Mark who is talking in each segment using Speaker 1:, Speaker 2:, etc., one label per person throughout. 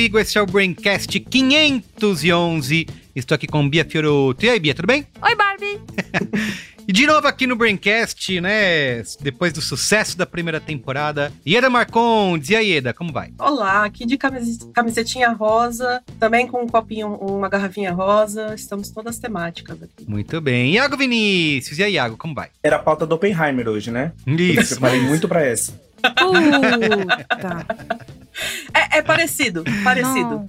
Speaker 1: Carlos Merigo, esse é o Braincast 511. Estou aqui com Bia Fioroto. E aí, Bia, tudo bem?
Speaker 2: Oi, Barbie!
Speaker 1: e de novo aqui no Braincast, né? Depois do sucesso da primeira temporada. Ieda Marcondes, e aí, Ieda, como vai?
Speaker 3: Olá, aqui de camisetinha rosa, também com um copinho, uma garrafinha rosa. Estamos todas temáticas aqui.
Speaker 1: Muito bem. Iago Vinícius, e aí, Iago, como vai?
Speaker 4: Era a pauta do Oppenheimer hoje, né?
Speaker 1: Isso. Eu
Speaker 4: preparei muito pra essa.
Speaker 3: Puta. É, é parecido, parecido.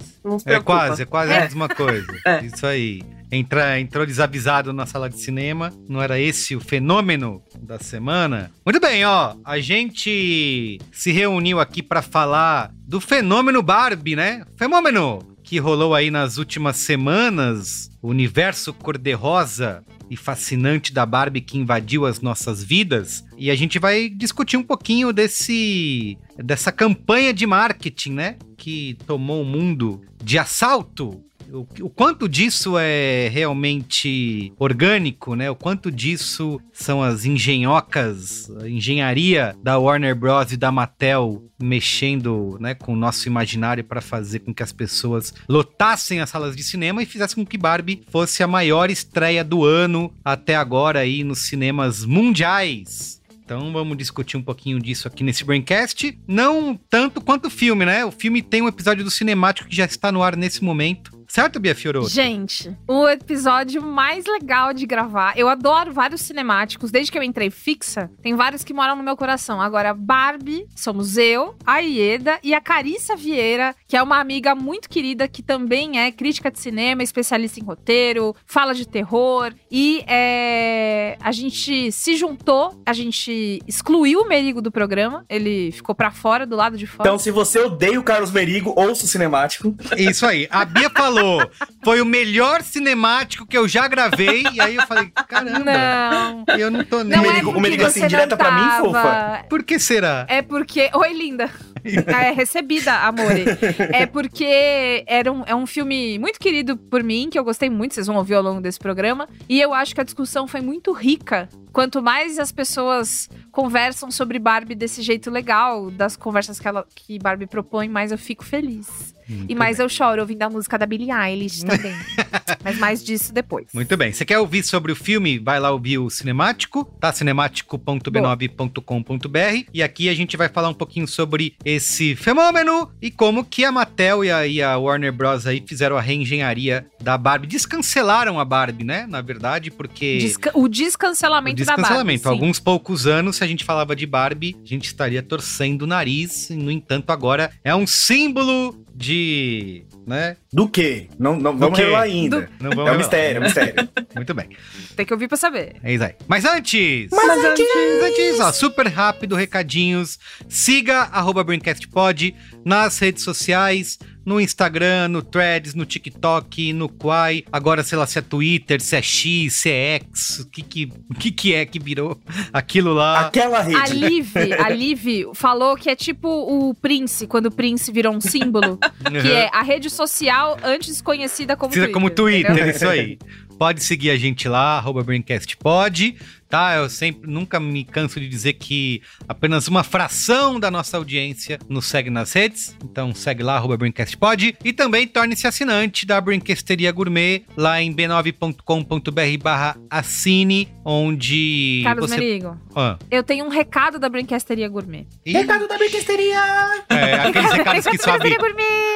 Speaker 1: É quase, é quase
Speaker 3: é.
Speaker 1: a mesma coisa. É. Isso aí. Entra, entrou desavisado na sala de cinema. Não era esse o fenômeno da semana? Muito bem, ó. A gente se reuniu aqui para falar do fenômeno Barbie, né? Fenômeno que rolou aí nas últimas semanas, o universo cor-de-rosa e fascinante da Barbie que invadiu as nossas vidas. E a gente vai discutir um pouquinho desse dessa campanha de marketing, né, que tomou o mundo de assalto o, o, quanto disso é realmente orgânico, né? O quanto disso são as engenhocas, a engenharia da Warner Bros. e da Mattel mexendo né, com o nosso imaginário para fazer com que as pessoas lotassem as salas de cinema e fizessem com que Barbie fosse a maior estreia do ano até agora aí nos cinemas mundiais. Então vamos discutir um pouquinho disso aqui nesse Braincast. Não tanto quanto o filme, né? O filme tem um episódio do cinemático que já está no ar nesse momento. Certo, Bia Fioroto?
Speaker 2: Gente, o episódio mais legal de gravar. Eu adoro vários cinemáticos. Desde que eu entrei fixa, tem vários que moram no meu coração. Agora, Barbie, somos eu, a Ieda e a Carissa Vieira, que é uma amiga muito querida que também é crítica de cinema, especialista em roteiro, fala de terror. E é, a gente se juntou, a gente excluiu o Merigo do programa. Ele ficou pra fora, do lado de fora.
Speaker 4: Então, se você odeia o Carlos Merigo, ouça o cinemático.
Speaker 1: Isso aí. A Bia falou falou, foi o melhor cinemático que eu já gravei. E aí eu falei, caramba.
Speaker 2: Não.
Speaker 1: Eu não tô nem.
Speaker 2: Não
Speaker 4: o Merigo,
Speaker 2: é
Speaker 4: o Merigo assim, direta pra mim, fofa.
Speaker 1: Por que será?
Speaker 2: É porque. Oi, linda. É recebida, amore. É porque era um, é um filme muito querido por mim, que eu gostei muito, vocês vão ouvir ao longo desse programa. E eu acho que a discussão foi muito rica. Quanto mais as pessoas conversam sobre Barbie desse jeito legal, das conversas que, ela, que Barbie propõe, mais eu fico feliz. Muito e mais bem. eu choro ouvindo a música da Billie Eilish também. Mas mais disso depois.
Speaker 1: Muito bem. Você quer ouvir sobre o filme? Vai lá ouvir o Cinemático, tá? cinemático.b9.com.br. E aqui a gente vai falar um pouquinho sobre esse fenômeno e como que a Mattel e a, e a Warner Bros. aí fizeram a reengenharia da Barbie. Descancelaram a Barbie, né? Na verdade, porque...
Speaker 2: Desca o descancelamento, o descancelamento.
Speaker 1: da Barbie. Alguns poucos anos, se a gente falava de Barbie, a gente estaria torcendo o nariz. No entanto, agora é um símbolo de. né?
Speaker 4: Do quê? Não, não vamos revelar ainda.
Speaker 1: Do... Não vamos
Speaker 4: é um mistério, é um mistério.
Speaker 1: Muito bem.
Speaker 2: Tem que ouvir pra saber.
Speaker 1: É isso aí. Mas antes!
Speaker 2: Mas, Mas antes,
Speaker 1: antes, ó, super rápido, recadinhos. Siga arroba BrainCastPod nas redes sociais no Instagram, no Threads, no TikTok, no Quai. Agora, sei lá, se é Twitter, se é X, se é X, o que que, o que, que é que virou aquilo lá?
Speaker 4: Aquela rede. A
Speaker 2: Liv, a Liv falou que é tipo o Prince, quando o Prince virou um símbolo, uhum. que é a rede social antes conhecida como Twitter.
Speaker 1: como Twitter, isso aí. Pode seguir a gente lá, arroba BrainCastPod tá? Eu sempre nunca me canso de dizer que apenas uma fração da nossa audiência nos segue nas redes. Então segue lá, arroba Brincastpod. E também torne-se assinante da Brinquesteria Gourmet lá em b9.com.br barra assine, onde
Speaker 2: Carlos
Speaker 1: você...
Speaker 2: Merigo,
Speaker 1: ah.
Speaker 2: eu tenho um recado da Brinquesteria Gourmet.
Speaker 4: Recado da Brinquesteria!
Speaker 1: É, aqueles recados que sobe...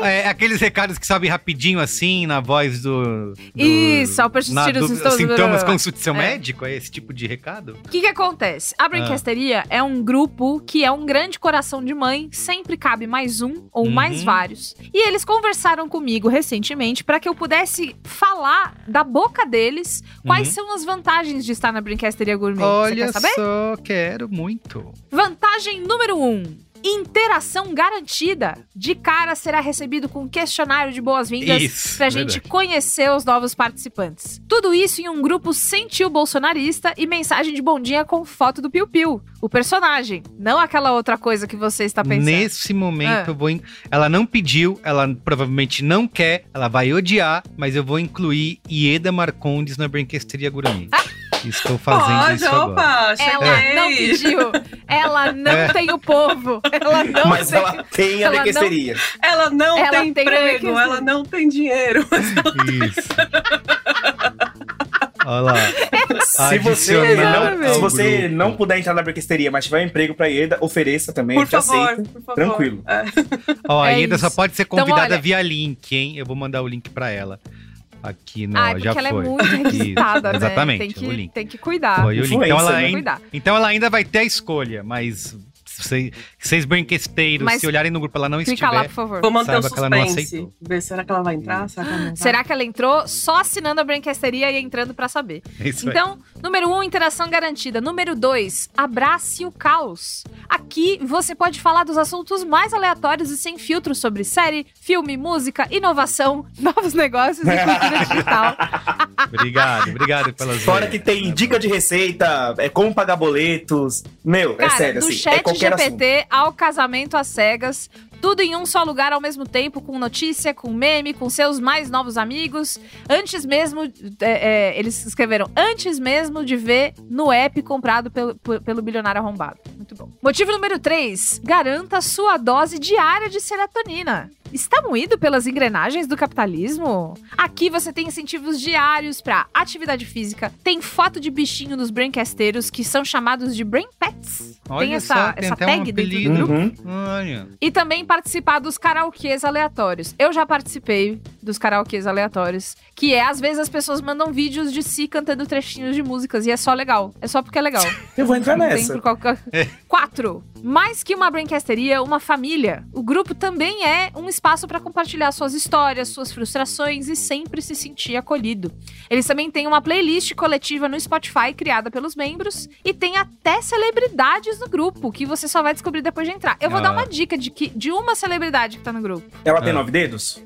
Speaker 1: É, aqueles recados que sobe rapidinho assim, na voz do... do...
Speaker 2: Isso, ao persistir os
Speaker 1: sintomas com o seu é. médico, é esse tipo de recado recado?
Speaker 2: O que, que acontece? A Brinquesteria é um grupo que é um grande coração de mãe, sempre cabe mais um ou
Speaker 1: Uhum.
Speaker 2: mais vários. E eles conversaram comigo recentemente para que eu pudesse falar da boca deles quais
Speaker 1: Uhum.
Speaker 2: são as vantagens de estar na Brinquesteria Gourmet.
Speaker 1: Olha
Speaker 2: Você quer saber?
Speaker 1: só, quero muito.
Speaker 2: Vantagem número 1. Um, interação garantida. De cara será recebido com um questionário de boas-vindas
Speaker 1: Isso,
Speaker 2: pra gente
Speaker 1: verdade.
Speaker 2: conhecer os novos participantes. Tudo isso em um grupo sem tio bolsonarista e mensagem de bom dia com foto do Piu Piu, o personagem, não aquela outra coisa que você está pensando.
Speaker 1: Nesse momento
Speaker 2: Ah.
Speaker 1: eu vou. in- Ela não pediu, ela provavelmente não quer, ela vai odiar, mas eu vou incluir Ieda Marcondes na Brinquesteria Gourmet. Estou fazendo
Speaker 3: Pode,
Speaker 1: isso agora.
Speaker 3: opa,
Speaker 2: Ela
Speaker 3: cheguei.
Speaker 2: não pediu, ela não
Speaker 1: É.
Speaker 2: tem o povo, ela não
Speaker 4: Mas
Speaker 2: tem...
Speaker 4: ela tem a
Speaker 2: ela não-
Speaker 4: bequesteria.
Speaker 3: Ela não
Speaker 2: Ela
Speaker 3: tem
Speaker 2: tem
Speaker 3: emprego, ela não tem dinheiro.
Speaker 1: Isso. Olha lá.
Speaker 4: Se você, não, se você não puder entrar na bequesteria, mas tiver um emprego pra Ieda, ofereça também,
Speaker 3: Por favor,
Speaker 4: aceita.
Speaker 3: por favor.
Speaker 4: Tranquilo.
Speaker 3: É.
Speaker 1: Ó, a
Speaker 2: É
Speaker 1: Ieda só pode ser
Speaker 2: Então,
Speaker 1: convidada
Speaker 2: olha-
Speaker 1: via link, hein? Eu vou mandar o link pra ela. Aqui, não,
Speaker 2: Ai, porque
Speaker 1: já
Speaker 2: ela
Speaker 1: foi.
Speaker 2: é muito requisitada, né?
Speaker 1: Exatamente,
Speaker 2: Tem
Speaker 1: o
Speaker 2: que,
Speaker 1: link.
Speaker 2: tem que cuidar.
Speaker 1: Foi o link. Então ela,
Speaker 4: né?
Speaker 2: Tem que
Speaker 1: ain-
Speaker 2: cuidar.
Speaker 1: então ela ainda vai ter a escolha, mas vocês, vocês brinquesteiros,
Speaker 2: Mas
Speaker 1: se olharem no grupo ela não
Speaker 2: Clica lá,
Speaker 1: estiver,
Speaker 2: por favor.
Speaker 3: Vou manter o
Speaker 1: Saiba que ela não
Speaker 3: suspense. Ver, será que ela vai entrar? Será que ela vai?
Speaker 2: Será que ela entrou só assinando a Brinquesteria e entrando pra saber?
Speaker 1: é isso.
Speaker 2: Então, número um, interação garantida. Número dois, abrace o caos. Aqui você pode falar dos assuntos mais aleatórios e sem filtros sobre série, filme, música, inovação, novos negócios e cultura digital.
Speaker 1: Obrigado, obrigado pelas
Speaker 4: Fora que tem dica de receita, é como pagar boletos. Meu, é
Speaker 2: Cara,
Speaker 4: sério,
Speaker 2: do
Speaker 4: assim, é qualquer assunto.
Speaker 2: GPT ao casamento às cegas, tudo em um só lugar ao mesmo tempo, com notícia, com meme, com seus mais novos amigos. Antes mesmo, é, é, eles escreveram, antes mesmo de ver no app comprado pelo, pelo bilionário arrombado. Muito bom. Motivo número 3. Garanta sua dose diária de serotonina. Está moído pelas engrenagens do capitalismo? Aqui você tem incentivos diários para atividade física, tem foto de bichinho nos braincasteiros, que são chamados de brain pets.
Speaker 1: Olha
Speaker 2: tem essa,
Speaker 1: só, tem
Speaker 2: essa
Speaker 1: até um
Speaker 2: tag dentro do
Speaker 1: apelido.
Speaker 2: grupo.
Speaker 4: Uhum.
Speaker 1: Olha.
Speaker 2: E também participar dos karaokês aleatórios. Eu já participei dos karaokês aleatórios, que é, às vezes, as pessoas mandam vídeos de si cantando trechinhos de músicas, e é só legal. É só porque é legal.
Speaker 4: Eu vou entrar
Speaker 2: Não
Speaker 4: nessa.
Speaker 2: por qualquer... Quatro. Mais que uma brinquesteria, uma família. O grupo também é um espaço para compartilhar suas histórias, suas frustrações e sempre se sentir acolhido. Eles também têm uma playlist coletiva no Spotify criada pelos membros e tem até celebridades no grupo, que você só vai descobrir depois de entrar. Eu vou
Speaker 1: Ah.
Speaker 2: dar uma dica de, que, de uma celebridade que tá no grupo.
Speaker 4: Ela tem
Speaker 1: Ah.
Speaker 4: nove dedos?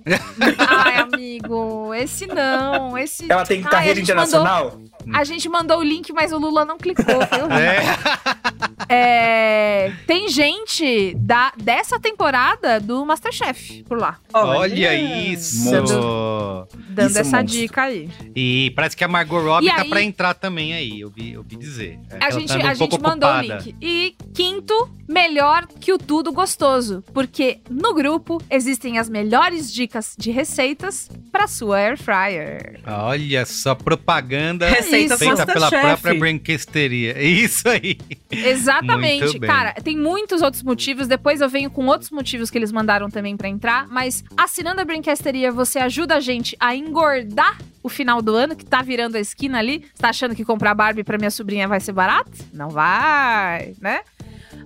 Speaker 2: Ai, amigo, esse não, esse...
Speaker 4: Ela tem
Speaker 2: Ai,
Speaker 4: carreira
Speaker 2: a gente
Speaker 4: internacional?
Speaker 2: mandou- a gente mandou o link, mas o Lula não clicou, foi horrível.
Speaker 1: É,
Speaker 2: É, tem gente da, dessa temporada do Masterchef por lá,
Speaker 1: olha isso.
Speaker 2: dando
Speaker 4: Isso é
Speaker 2: essa
Speaker 4: monstro.
Speaker 2: dica aí.
Speaker 1: E parece que a Margot Robbie
Speaker 2: E
Speaker 1: tá
Speaker 2: aí-
Speaker 1: pra entrar também aí, eu vi, eu vi dizer. É
Speaker 2: A gente,
Speaker 1: tá um
Speaker 2: a gente mandou o link. E quinto, melhor que o tudo gostoso. Porque no grupo existem as melhores dicas de receitas pra sua air fryer.
Speaker 1: Olha só, propaganda
Speaker 3: Receita
Speaker 1: feita pela
Speaker 3: Masterchef.
Speaker 1: própria brinquesteria. É Isso aí.
Speaker 2: Exatamente. Cara, tem muitos outros motivos. Depois eu venho com outros motivos que eles mandaram também pra entrar. Mas assinando a Brinquesteria, você ajuda a gente a engordar o final do ano, que tá virando a esquina ali. Você tá achando que comprar Barbie pra minha sobrinha vai ser barato? Não vai, né?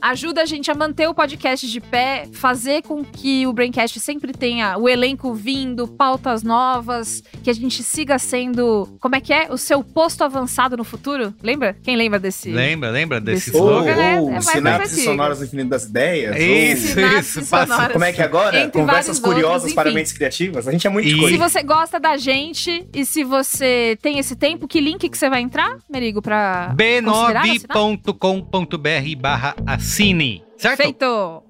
Speaker 2: Ajuda a gente a manter o podcast de pé, fazer com que o Braincast sempre tenha o elenco vindo, pautas novas, que a gente siga sendo, como é que é? O seu posto avançado no futuro? Lembra? Quem lembra desse?
Speaker 1: Lembra, lembra desse
Speaker 2: Desse
Speaker 4: Ou,
Speaker 1: slogan?
Speaker 2: né?
Speaker 4: ou
Speaker 2: É, vai
Speaker 4: sinapses sonoras do infinito das ideias?
Speaker 1: Isso,
Speaker 2: Sinapses
Speaker 1: isso. Passa.
Speaker 4: Como é que é agora?
Speaker 2: Entre
Speaker 4: Conversas
Speaker 2: vários outros,
Speaker 4: curiosas para mentes criativas? A gente é muito
Speaker 1: E-
Speaker 2: Se você gosta da gente e se você tem esse tempo, que link que você vai entrar, Merigo, assinar?
Speaker 1: b9.com.br barra assine. Certo?
Speaker 2: Feito!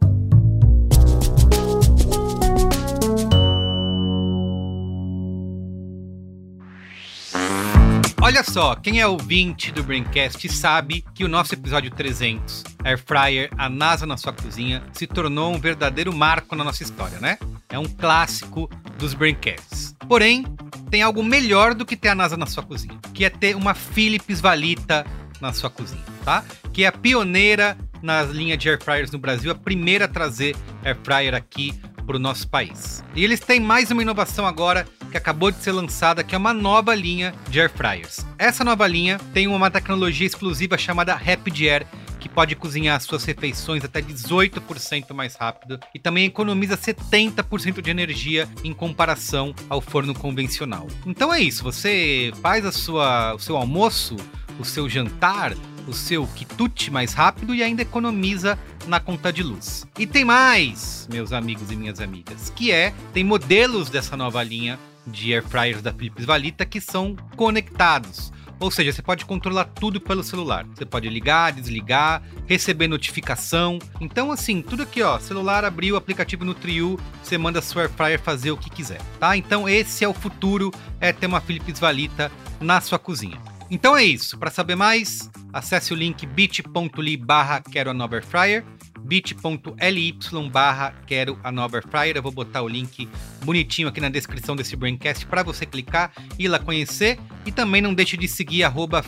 Speaker 1: Olha só, quem é ouvinte do Braincast sabe que o nosso episódio 300, Air Fryer, a NASA na sua cozinha, se tornou um verdadeiro marco na nossa história, né? É um clássico dos Braincasts. Porém, tem algo melhor do que ter a NASA na sua cozinha, que é ter uma Philips Valita na sua cozinha, tá? Que é a pioneira nas linhas de air fryers no Brasil, a primeira a trazer air fryer aqui para o nosso país. E eles têm mais uma inovação agora que acabou de ser lançada, que é uma nova linha de air fryers. Essa nova linha tem uma tecnologia exclusiva chamada Rapid Air, que pode cozinhar suas refeições até 18% mais rápido e também economiza 70% de energia em comparação ao forno convencional. Então é isso, você faz a sua, o seu almoço, o seu jantar, o seu quitute mais rápido e ainda economiza na conta de luz. E tem mais, meus amigos e minhas amigas, que é, tem modelos dessa nova linha de air fryers da Philips Valita que são conectados. Ou seja, você pode controlar tudo pelo celular. Você pode ligar, desligar, receber notificação. Então, assim, tudo aqui, ó. Celular abriu o aplicativo no Trio, você manda sua air fryer fazer o que quiser, tá? Então, esse é o futuro, é ter uma Philips Valita na sua cozinha. Então é isso. Para saber mais, acesse o link bit.ly barra quero fryer bit.ly barra quero a nova Fryer. Eu vou botar o link bonitinho aqui na descrição desse Braincast para você clicar e ir lá conhecer. E também não deixe de seguir arroba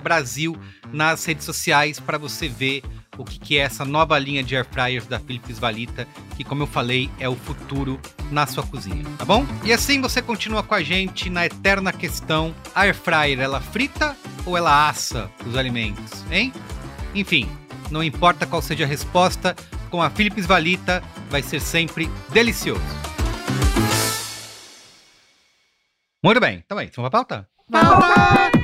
Speaker 1: Brasil nas redes sociais para você ver o que, que é essa nova linha de air fryers da Philips Valita, que como eu falei, é o futuro na sua cozinha, tá bom? E assim você continua com a gente na eterna questão, a air fryer ela frita ou ela assa os alimentos, hein? Enfim, não importa qual seja a resposta, com a Philips Valita vai ser sempre delicioso. Muito bem, então é isso. Vamos pra pauta?
Speaker 2: Pauta!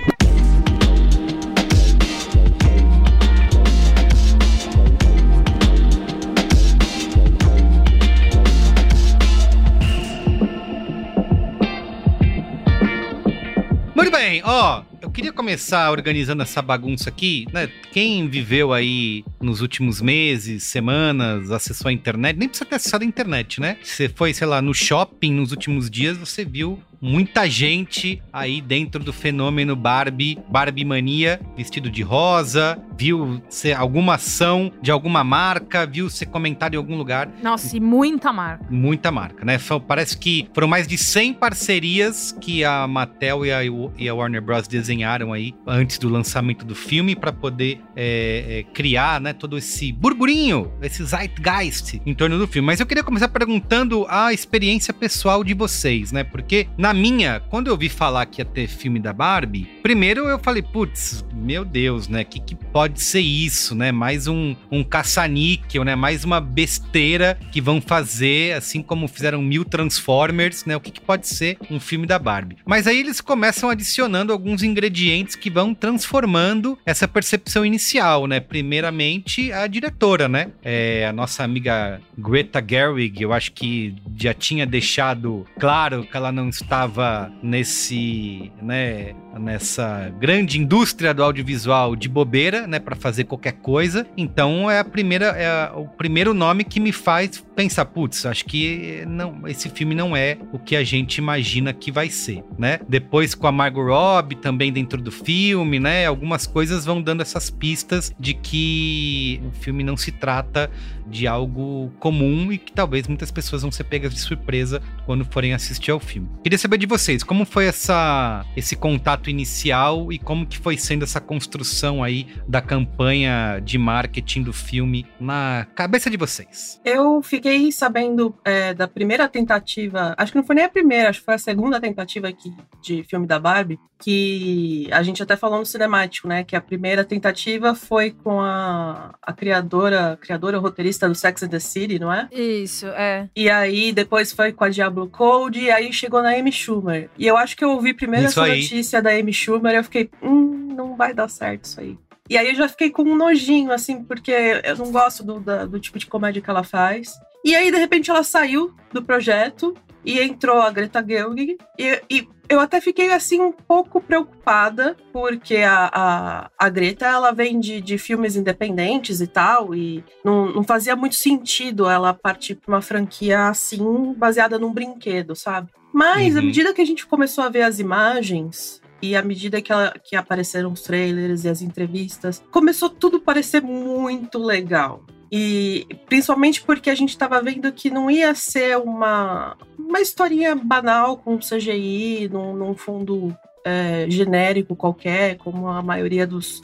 Speaker 1: Muito bem, ó, queria começar organizando essa bagunça aqui, né? Quem viveu aí nos últimos meses, semanas, acessou a internet, nem precisa ter acessado a internet, né? Você foi, sei lá, no shopping nos últimos dias, você viu muita gente aí dentro do fenômeno Barbie, Barbie mania, vestido de rosa, viu ser alguma ação de alguma marca, viu ser comentado em algum lugar.
Speaker 2: Nossa, e muita marca.
Speaker 1: Muita marca, né? Parece que foram mais de 100 parcerias que a Mattel e a, e a Warner Bros. desenharam aí antes do lançamento do filme para poder é, é, criar, né, todo esse burburinho, esse zeitgeist em torno do filme. Mas eu queria começar perguntando a experiência pessoal de vocês, né? Porque na minha, quando eu vi falar que ia ter filme da Barbie, primeiro eu falei, putz, meu Deus, né? Que que pode ser isso, né? Mais um, um caça-níquel, né? Mais uma besteira que vão fazer, assim como fizeram mil Transformers, né? O que, que pode ser um filme da Barbie? Mas aí eles começam adicionando alguns ingredientes que vão transformando essa percepção inicial, né? Primeiramente, a diretora, né? É, a nossa amiga Greta Gerwig, eu acho que já tinha deixado claro que ela não estava estava nesse, né, nessa grande indústria do audiovisual de bobeira, né, para fazer qualquer coisa. Então é a primeira, é o primeiro nome que me faz pensar, putz, acho que não, esse filme não é o que a gente imagina que vai ser, né? Depois com a Margot Robbie também dentro do filme, né? Algumas coisas vão dando essas pistas de que o filme não se trata de algo comum e que talvez muitas pessoas vão ser pegas de surpresa quando forem assistir ao filme. Queria saber de vocês, como foi essa, esse contato inicial e como que foi sendo essa construção aí da campanha de marketing do filme na cabeça de vocês?
Speaker 3: Eu fiquei sabendo é, da primeira tentativa, acho que não foi nem a primeira, acho que foi a segunda tentativa aqui de filme da Barbie, que a gente até falou no cinemático, né? Que a primeira tentativa foi com a, a criadora, criadora roteirista do Sex and the City, não é?
Speaker 2: Isso, é.
Speaker 3: E aí depois foi com a Diablo Code e aí chegou na Amy Schumer. E eu acho que eu ouvi primeiro
Speaker 1: Isso
Speaker 3: essa
Speaker 1: aí.
Speaker 3: notícia da Amy Schumer eu fiquei, hum, não vai dar certo isso aí. E aí eu já fiquei com um nojinho, assim, porque eu não gosto do, do tipo de comédia que ela faz. E aí, de repente, ela saiu do projeto e entrou a Greta Gerwig. E, e eu até fiquei, assim, um pouco preocupada, porque a, a, a Greta, ela vem de, de filmes independentes e tal, e não, não fazia muito sentido ela partir pra uma franquia assim, baseada num brinquedo, sabe? Mas, à
Speaker 1: Uhum.
Speaker 3: medida que a gente começou a ver as imagens, e à medida que, ela- que apareceram os trailers e as entrevistas, começou tudo a parecer muito legal. E principalmente porque a gente estava vendo que não ia ser uma, uma historinha banal com CGI, num, num fundo é, genérico qualquer, como a maioria dos,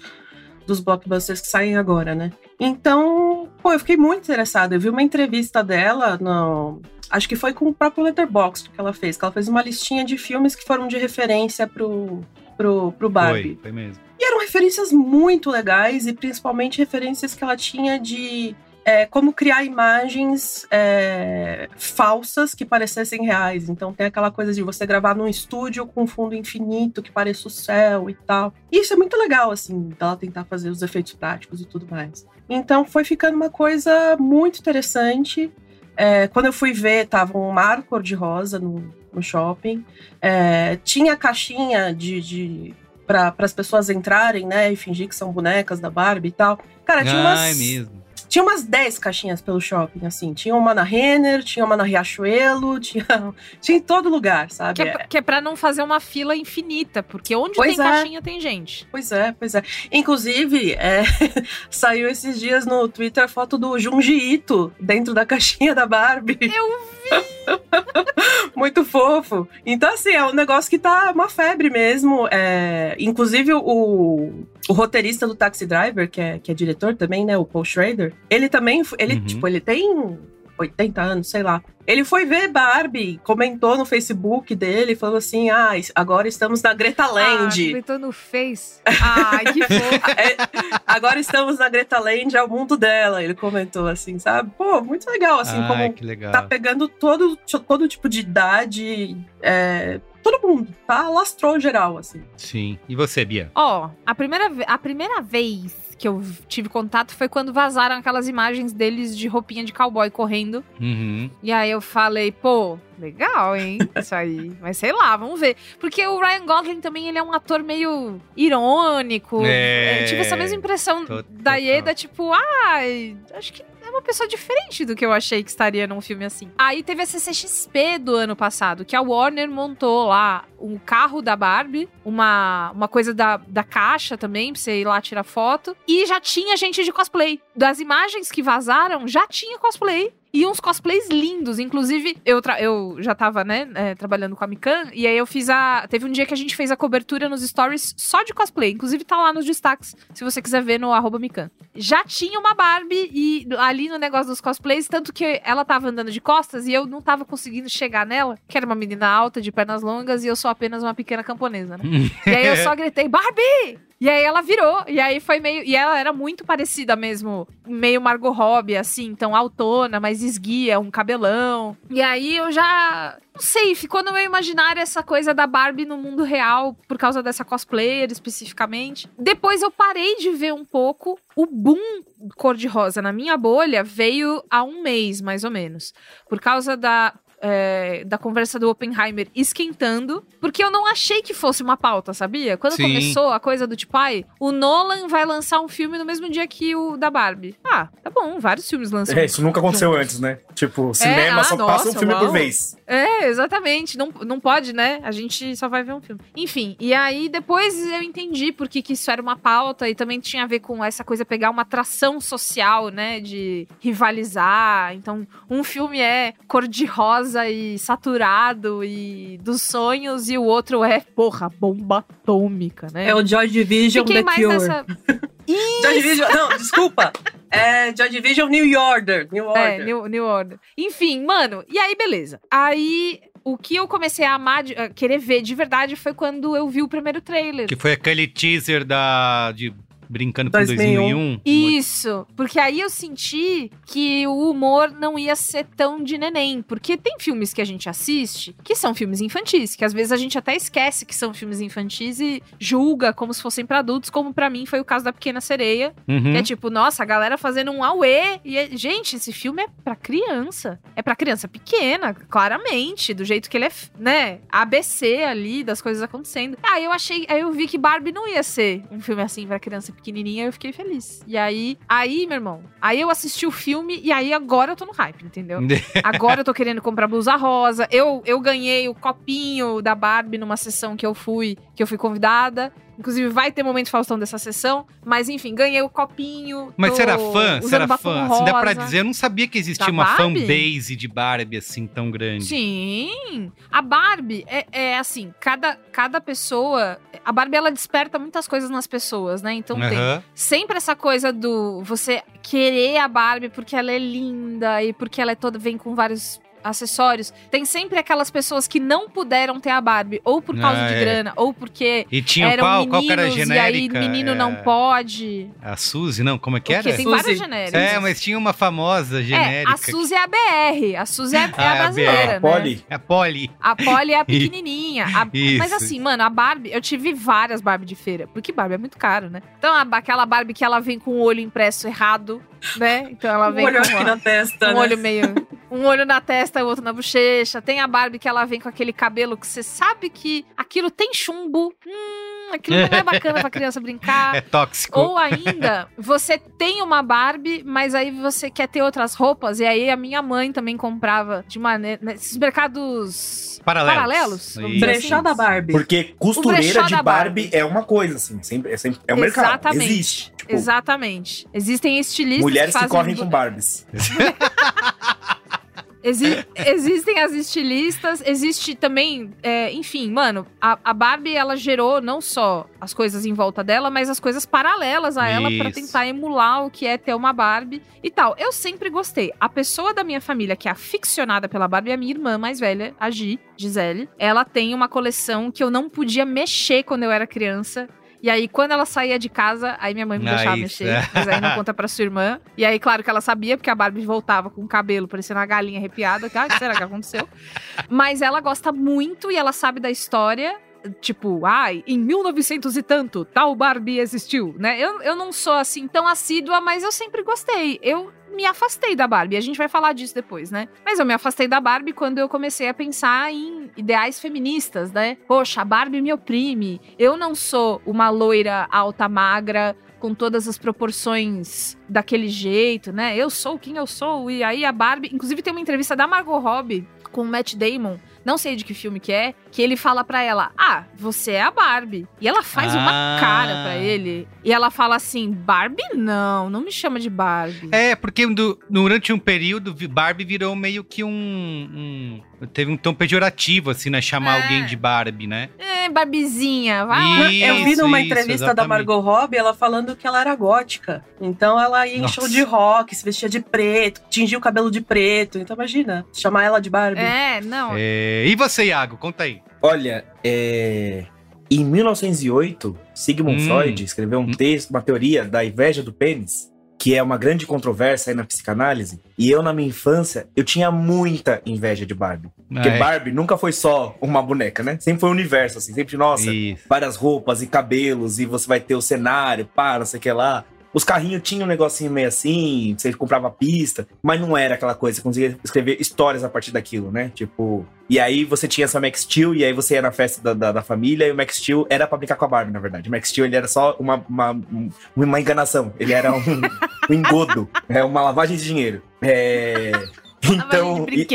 Speaker 3: dos blockbusters que saem agora, né? Então, pô, eu fiquei muito interessada. Eu vi uma entrevista dela no. Acho que foi com o próprio Letterboxd que ela fez, que ela fez uma listinha de filmes que foram de referência pro, pro, pro Barbie.
Speaker 1: Foi, foi mesmo.
Speaker 3: E eram referências muito legais, e principalmente referências que ela tinha de é, como criar imagens é, falsas que parecessem reais. Então tem aquela coisa de você gravar num estúdio com um fundo infinito que pareça o céu e tal. E isso é muito legal, assim, dela tentar fazer os efeitos práticos e tudo mais. Então foi ficando uma coisa muito interessante. É, quando eu fui ver, tava um mar cor-de-rosa no, no shopping. É, tinha caixinha de, de para as pessoas entrarem, né, e fingir que são bonecas da Barbie e tal. Cara, tinha umas,
Speaker 1: é mesmo.
Speaker 3: Tinha umas 10 caixinhas pelo shopping, assim. Tinha uma na Renner, tinha uma na Riachuelo, tinha, tinha em todo lugar, sabe?
Speaker 2: Que é, pra- que é pra não fazer uma fila infinita, porque onde
Speaker 3: Pois
Speaker 2: tem
Speaker 3: é.
Speaker 2: caixinha tem gente.
Speaker 3: Pois é, pois é. Inclusive, é, saiu esses dias no Twitter a foto do Junji Ito dentro da caixinha da Barbie.
Speaker 2: Eu
Speaker 3: Muito fofo. Então, assim, é um negócio que tá uma febre mesmo. É, inclusive, o, o roteirista do Taxi Driver, que é, que é diretor também, né? O Paul Schrader, ele também, ele,
Speaker 1: Uhum.
Speaker 3: tipo, ele tem 80 anos, sei lá. Ele foi ver Barbie, comentou no Facebook dele, falou assim: ah, agora estamos na Greta
Speaker 2: Ah,
Speaker 3: Land.
Speaker 2: comentou no Face. Ai, que fofo.
Speaker 3: É, agora estamos na Greta Land, é o mundo dela. Ele comentou assim, sabe? Pô, muito legal, assim,
Speaker 1: Ai,
Speaker 3: como
Speaker 1: que legal.
Speaker 3: tá pegando todo, todo tipo de idade, é, todo mundo, tá? Lastrou geral, assim.
Speaker 1: Sim. E você, Bia?
Speaker 2: Ó, a primeira, a primeira vez que eu tive contato foi quando vazaram aquelas imagens deles de roupinha de cowboy correndo.
Speaker 1: Uhum.
Speaker 2: E aí eu falei, pô, legal, hein? Isso aí. Mas sei lá, vamos ver. Porque o Ryan Gosling também, ele é um ator meio irônico.
Speaker 1: É.
Speaker 2: Eu tive essa mesma impressão
Speaker 1: Total.
Speaker 2: da Ieda, tipo, ai, acho que é uma pessoa diferente do que eu achei que estaria num filme assim. Aí teve a CCXP do ano passado, que a Warner montou lá um carro da Barbie, uma, uma coisa da, da caixa também, pra você ir lá tirar foto. E já tinha gente de cosplay. Das imagens que vazaram, já tinha cosplay. E uns cosplays lindos. Inclusive, eu, eu já tava, né, é, trabalhando com a Mikan. E aí eu fiz a. Teve um dia que a gente fez a cobertura nos stories só de cosplay. Inclusive, tá lá nos destaques, se você quiser ver no arroba Mikan. Já tinha uma Barbie e ali no negócio dos cosplays, tanto que ela tava andando de costas e eu não tava conseguindo chegar nela, que era uma menina alta, de pernas longas, e eu sou apenas uma pequena camponesa, né? E aí eu só gritei, Barbie! E aí ela virou, e aí foi meio. E ela era muito parecida mesmo, meio Margot Robbie, assim, então altona, mas esguia, um cabelão. E aí eu já. Não sei, ficou no meu imaginário essa coisa da Barbie no mundo real, por causa dessa cosplayer especificamente. Depois eu parei de ver um pouco. O boom cor-de-rosa na minha bolha veio há um mês, mais ou menos. Por causa da é, da conversa do Oppenheimer esquentando, porque eu não achei que fosse uma pauta, sabia? Quando
Speaker 1: Sim.
Speaker 2: começou a coisa do tipo, ai, o Nolan vai lançar um filme no mesmo dia que o da Barbie. Ah, tá bom, vários filmes lançam.
Speaker 4: É, isso nunca aconteceu
Speaker 2: juntos.
Speaker 4: antes, né? Tipo, cinema
Speaker 2: ah,
Speaker 4: só passa um
Speaker 2: nossa,
Speaker 4: filme por
Speaker 2: uau.
Speaker 4: vez.
Speaker 2: É, exatamente. Não, não pode, né? A gente só vai ver um filme. Enfim, e aí depois eu entendi por que, que isso era uma pauta e também tinha a ver com essa coisa pegar uma atração social, né? De rivalizar. Então, um filme é cor-de-rosa e saturado e dos sonhos e o outro é, porra, bomba atômica, né?
Speaker 3: É o Joy Division
Speaker 2: Fiquei
Speaker 3: The
Speaker 2: mais
Speaker 3: Cure.
Speaker 2: nessa.
Speaker 3: Joy Division, não, desculpa. É Joy Division New Order. New Order.
Speaker 2: É, New, New Order. Enfim, mano, e aí, beleza. Aí, o que eu comecei a amar, a querer ver de verdade foi quando eu vi o primeiro trailer.
Speaker 1: Que foi aquele teaser da. de Brincando com
Speaker 3: 2001.
Speaker 1: 2001.
Speaker 2: Isso, porque aí eu senti que o humor não ia ser tão de neném. Porque tem filmes que a gente assiste que são filmes infantis, que às vezes a gente até esquece que são filmes infantis e julga como se fossem pra adultos, como pra mim foi o caso da Pequena Sereia.
Speaker 1: Uhum.
Speaker 2: Que é tipo, nossa, a galera fazendo um auê. E, é- gente, esse filme é pra criança. É pra criança pequena, claramente. Do jeito que ele é, né? ABC ali, das coisas acontecendo. Aí eu achei, aí eu vi que Barbie não ia ser um filme assim pra criança pequenininha. Eu fiquei feliz. E aí, aí, meu irmão, aí eu assisti o filme e aí agora eu tô no hype, entendeu? Agora eu tô querendo comprar blusa rosa. Eu, eu ganhei o copinho da Barbie numa sessão que eu fui, que eu fui convidada. Inclusive, vai ter momento Faustão dessa sessão. Mas, enfim, ganhei o copinho.
Speaker 1: Mas você era fã? Você era fã? Assim, dá pra
Speaker 2: rosa.
Speaker 1: dizer, eu não sabia que existia
Speaker 2: Da
Speaker 1: uma
Speaker 2: Barbie?
Speaker 1: fanbase de Barbie assim tão grande.
Speaker 2: Sim. A Barbie é, é assim, cada, cada pessoa. A Barbie ela desperta muitas coisas nas pessoas, né? Então tem
Speaker 1: Aham.
Speaker 2: sempre essa coisa do você querer a Barbie porque ela é linda e porque ela é toda vem com vários acessórios. Tem sempre aquelas pessoas que não puderam ter a Barbie ou por causa
Speaker 1: Ah,
Speaker 2: de
Speaker 1: é.
Speaker 2: grana ou porque
Speaker 1: E tinha
Speaker 2: eram
Speaker 1: qual?
Speaker 2: meninos
Speaker 1: Qual que era a
Speaker 2: e
Speaker 1: genérica?
Speaker 2: aí menino
Speaker 1: É,
Speaker 2: não pode.
Speaker 1: A Suzy, não? Como é que
Speaker 2: Porque
Speaker 1: era?
Speaker 2: tem
Speaker 3: Suzy.
Speaker 2: várias genéricas.
Speaker 1: É, mas tinha uma famosa
Speaker 2: É,
Speaker 1: genérica.
Speaker 2: a Suzy é a BR, a Suzy é, é
Speaker 1: Ah, é
Speaker 2: a
Speaker 1: a
Speaker 2: brasileira,
Speaker 1: BR.
Speaker 2: né?
Speaker 4: Poli.
Speaker 1: A Polly.
Speaker 2: A Polly é a pequenininha. A-. Mas assim, mano, a Barbie, eu tive várias Barbie de feira, porque Barbie é muito caro, né? Então, a- aquela Barbie que ela vem com o olho impresso errado, né? Então ela
Speaker 3: Um
Speaker 2: vem
Speaker 3: olho
Speaker 2: com
Speaker 3: aqui
Speaker 2: uma-
Speaker 3: na testa,
Speaker 2: um
Speaker 3: né?
Speaker 2: olho meio. Um olho na testa e o outro na bochecha. Tem a Barbie que ela vem com aquele cabelo que você sabe que aquilo tem chumbo. Hum, aquilo não é bacana pra criança brincar.
Speaker 1: É tóxico.
Speaker 2: Ou ainda, você tem uma Barbie, mas aí você quer ter outras roupas. E aí a minha mãe também comprava de maneira. Nesses mercados
Speaker 1: Paralelos.
Speaker 2: paralelos.
Speaker 3: Brechó
Speaker 2: assim.
Speaker 3: da Barbie.
Speaker 4: Porque costureira de Barbie,
Speaker 2: Barbie.
Speaker 4: é uma coisa, assim. Sempre, é, sempre, é um mercado.
Speaker 2: Exatamente.
Speaker 4: Existe. Tipo,
Speaker 2: Exatamente. Existem estilistas
Speaker 4: mulheres que,
Speaker 2: fazem
Speaker 4: correm com Barbies.
Speaker 2: Exi- existem as estilistas, existe também, é, enfim, mano, a, a Barbie ela gerou não só as coisas em volta dela, mas as coisas paralelas a ela pra
Speaker 1: Isso.
Speaker 2: tentar emular o que é ter uma Barbie e tal. Eu sempre gostei. A pessoa da minha família que é aficionada pela Barbie é a minha irmã mais velha, a Gi, Gisele. Ela tem uma coleção que eu não podia mexer quando eu era criança. E aí, quando ela saía de casa, aí minha mãe me
Speaker 1: Ah,
Speaker 2: deixava
Speaker 1: isso,
Speaker 2: mexer.
Speaker 1: é.
Speaker 2: Mas aí não conta pra sua irmã. E aí, claro que ela sabia, porque a Barbie voltava com o cabelo parecendo uma galinha arrepiada. Ah, o que será que aconteceu? Mas ela gosta muito e ela sabe da história. Tipo, ai, em 1900 e tanto, tal Barbie existiu, né? Eu, eu não sou assim tão assídua, mas eu sempre gostei. Eu me afastei da Barbie. A gente vai falar disso depois, né? Mas eu me afastei da Barbie quando eu comecei a pensar em ideais feministas, né? Poxa, a Barbie me oprime. Eu não sou uma loira alta, magra, com todas as proporções daquele jeito, né? Eu sou quem eu sou. E aí a Barbie. Inclusive, tem uma entrevista da Margot Robbie com o Matt Damon. Não sei de que filme que é, que ele fala pra ela: Ah, você é a Barbie. E ela faz uma
Speaker 1: Ah.
Speaker 2: cara pra ele. E ela fala assim: Barbie não, não me chama de Barbie.
Speaker 1: É, porque do- durante um período, Barbie virou meio que um. um- teve um tom pejorativo, assim, né? Chamar
Speaker 2: É.
Speaker 1: alguém de Barbie, né?
Speaker 2: É, Barbizinha, vai.
Speaker 1: Isso,
Speaker 3: eu vi numa
Speaker 1: isso,
Speaker 3: entrevista da
Speaker 1: exatamente.
Speaker 3: Margot Robbie ela falando que ela era gótica. Então ela ia em
Speaker 1: Nossa.
Speaker 3: show de rock, se vestia de preto, tingia o cabelo de preto. Então imagina, chamar ela de Barbie.
Speaker 2: É, não.
Speaker 1: É, E você, Iago? Conta aí.
Speaker 4: Olha, é... em 1908, Sigmund
Speaker 1: Hum.
Speaker 4: Freud escreveu um
Speaker 1: Hum.
Speaker 4: texto, uma teoria da inveja do pênis, que é uma grande controvérsia aí na psicanálise. E eu, na minha infância, eu tinha muita inveja de Barbie. Porque
Speaker 1: Ah, é.
Speaker 4: Barbie nunca foi só uma boneca, né? Sempre foi um universo, assim. Sempre, nossa,
Speaker 1: Isso.
Speaker 4: várias roupas e cabelos, e você vai ter o cenário, pá, não sei o que lá. Os carrinhos tinham um negocinho meio assim, você comprava pista, mas não era aquela coisa, você conseguia escrever histórias a partir daquilo, né? Tipo. E aí você tinha essa Max Steel, e aí você ia na festa da, da, da família, e o Max Steel era pra brincar com a Barbie, na verdade. O Max Steel ele era só uma, uma, um- uma enganação, ele era um, um engodo, é uma lavagem de dinheiro. É. Então. e-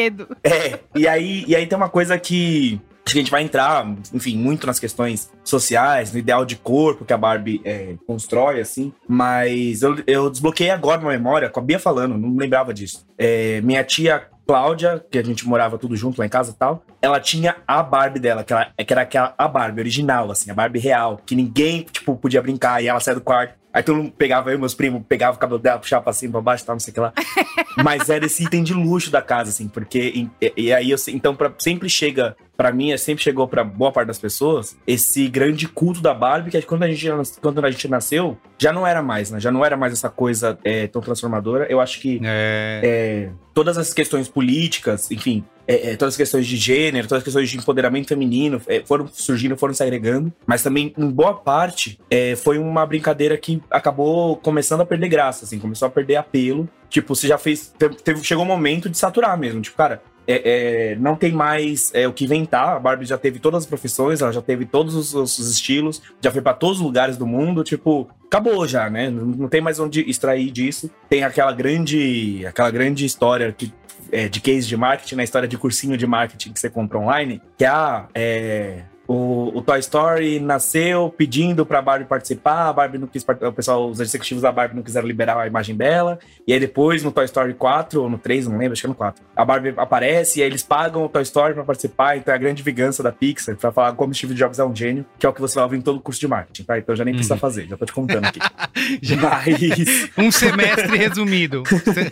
Speaker 4: é, e aí, e aí tem uma coisa que acho que a gente vai entrar, enfim, muito nas questões sociais, no ideal de corpo que a Barbie é, constrói, assim. Mas eu, eu desbloqueei agora na memória, com a Bia falando, não lembrava disso. É, minha tia Cláudia, que a gente morava tudo junto lá em casa e tal, ela tinha a Barbie dela, que, ela, que era aquela, a Barbie original, assim, a Barbie real, que ninguém, tipo, podia brincar, e ela saía do quarto. Aí todo mundo pegava, eu meus primos, pegava o cabelo dela, puxava pra cima, pra baixo e tal, não sei o que lá. Mas era esse item de luxo da casa, assim, porque. E, e aí eu então pra, sempre chega, pra mim, é, sempre chegou pra boa parte das pessoas, esse grande culto da Barbie, que quando a gente, quando a gente nasceu, já não era mais, né? Já não era mais essa coisa é, tão transformadora. Eu acho que
Speaker 1: É,
Speaker 4: é, todas as questões políticas, enfim, é, é, todas as questões de gênero, todas as questões de empoderamento feminino é, foram surgindo, foram se agregando, mas também, em boa parte, é, foi uma brincadeira que acabou começando a perder graça, assim, começou a perder apelo. Tipo, você já fez. teve- chegou um momento de saturar mesmo. Tipo, cara, é, é, não tem mais é, o que inventar. A Barbie já teve todas as profissões, ela já teve todos os, os estilos, já foi pra todos os lugares do mundo. Tipo, acabou já, né? Não, não tem mais onde extrair disso. Tem aquela grande, aquela grande história que, é, de case de marketing, na história de cursinho de marketing que você compra online, que é, ah, é o, o Toy Story nasceu pedindo pra Barbie participar, a Barbie não quis o pessoal, os executivos da Barbie não quiseram liberar a imagem dela, e aí depois no Toy Story 4, ou no 3, não lembro, acho que é no 4, a Barbie aparece e aí eles pagam o Toy Story pra participar, então é a grande vingança da Pixar, pra falar como Steve Jobs é um gênio, que é o que você vai ouvir em todo o curso de marketing, tá? Então já nem precisa
Speaker 1: Uhum.
Speaker 4: fazer, já tô te contando aqui. Mas...
Speaker 1: Um semestre resumido.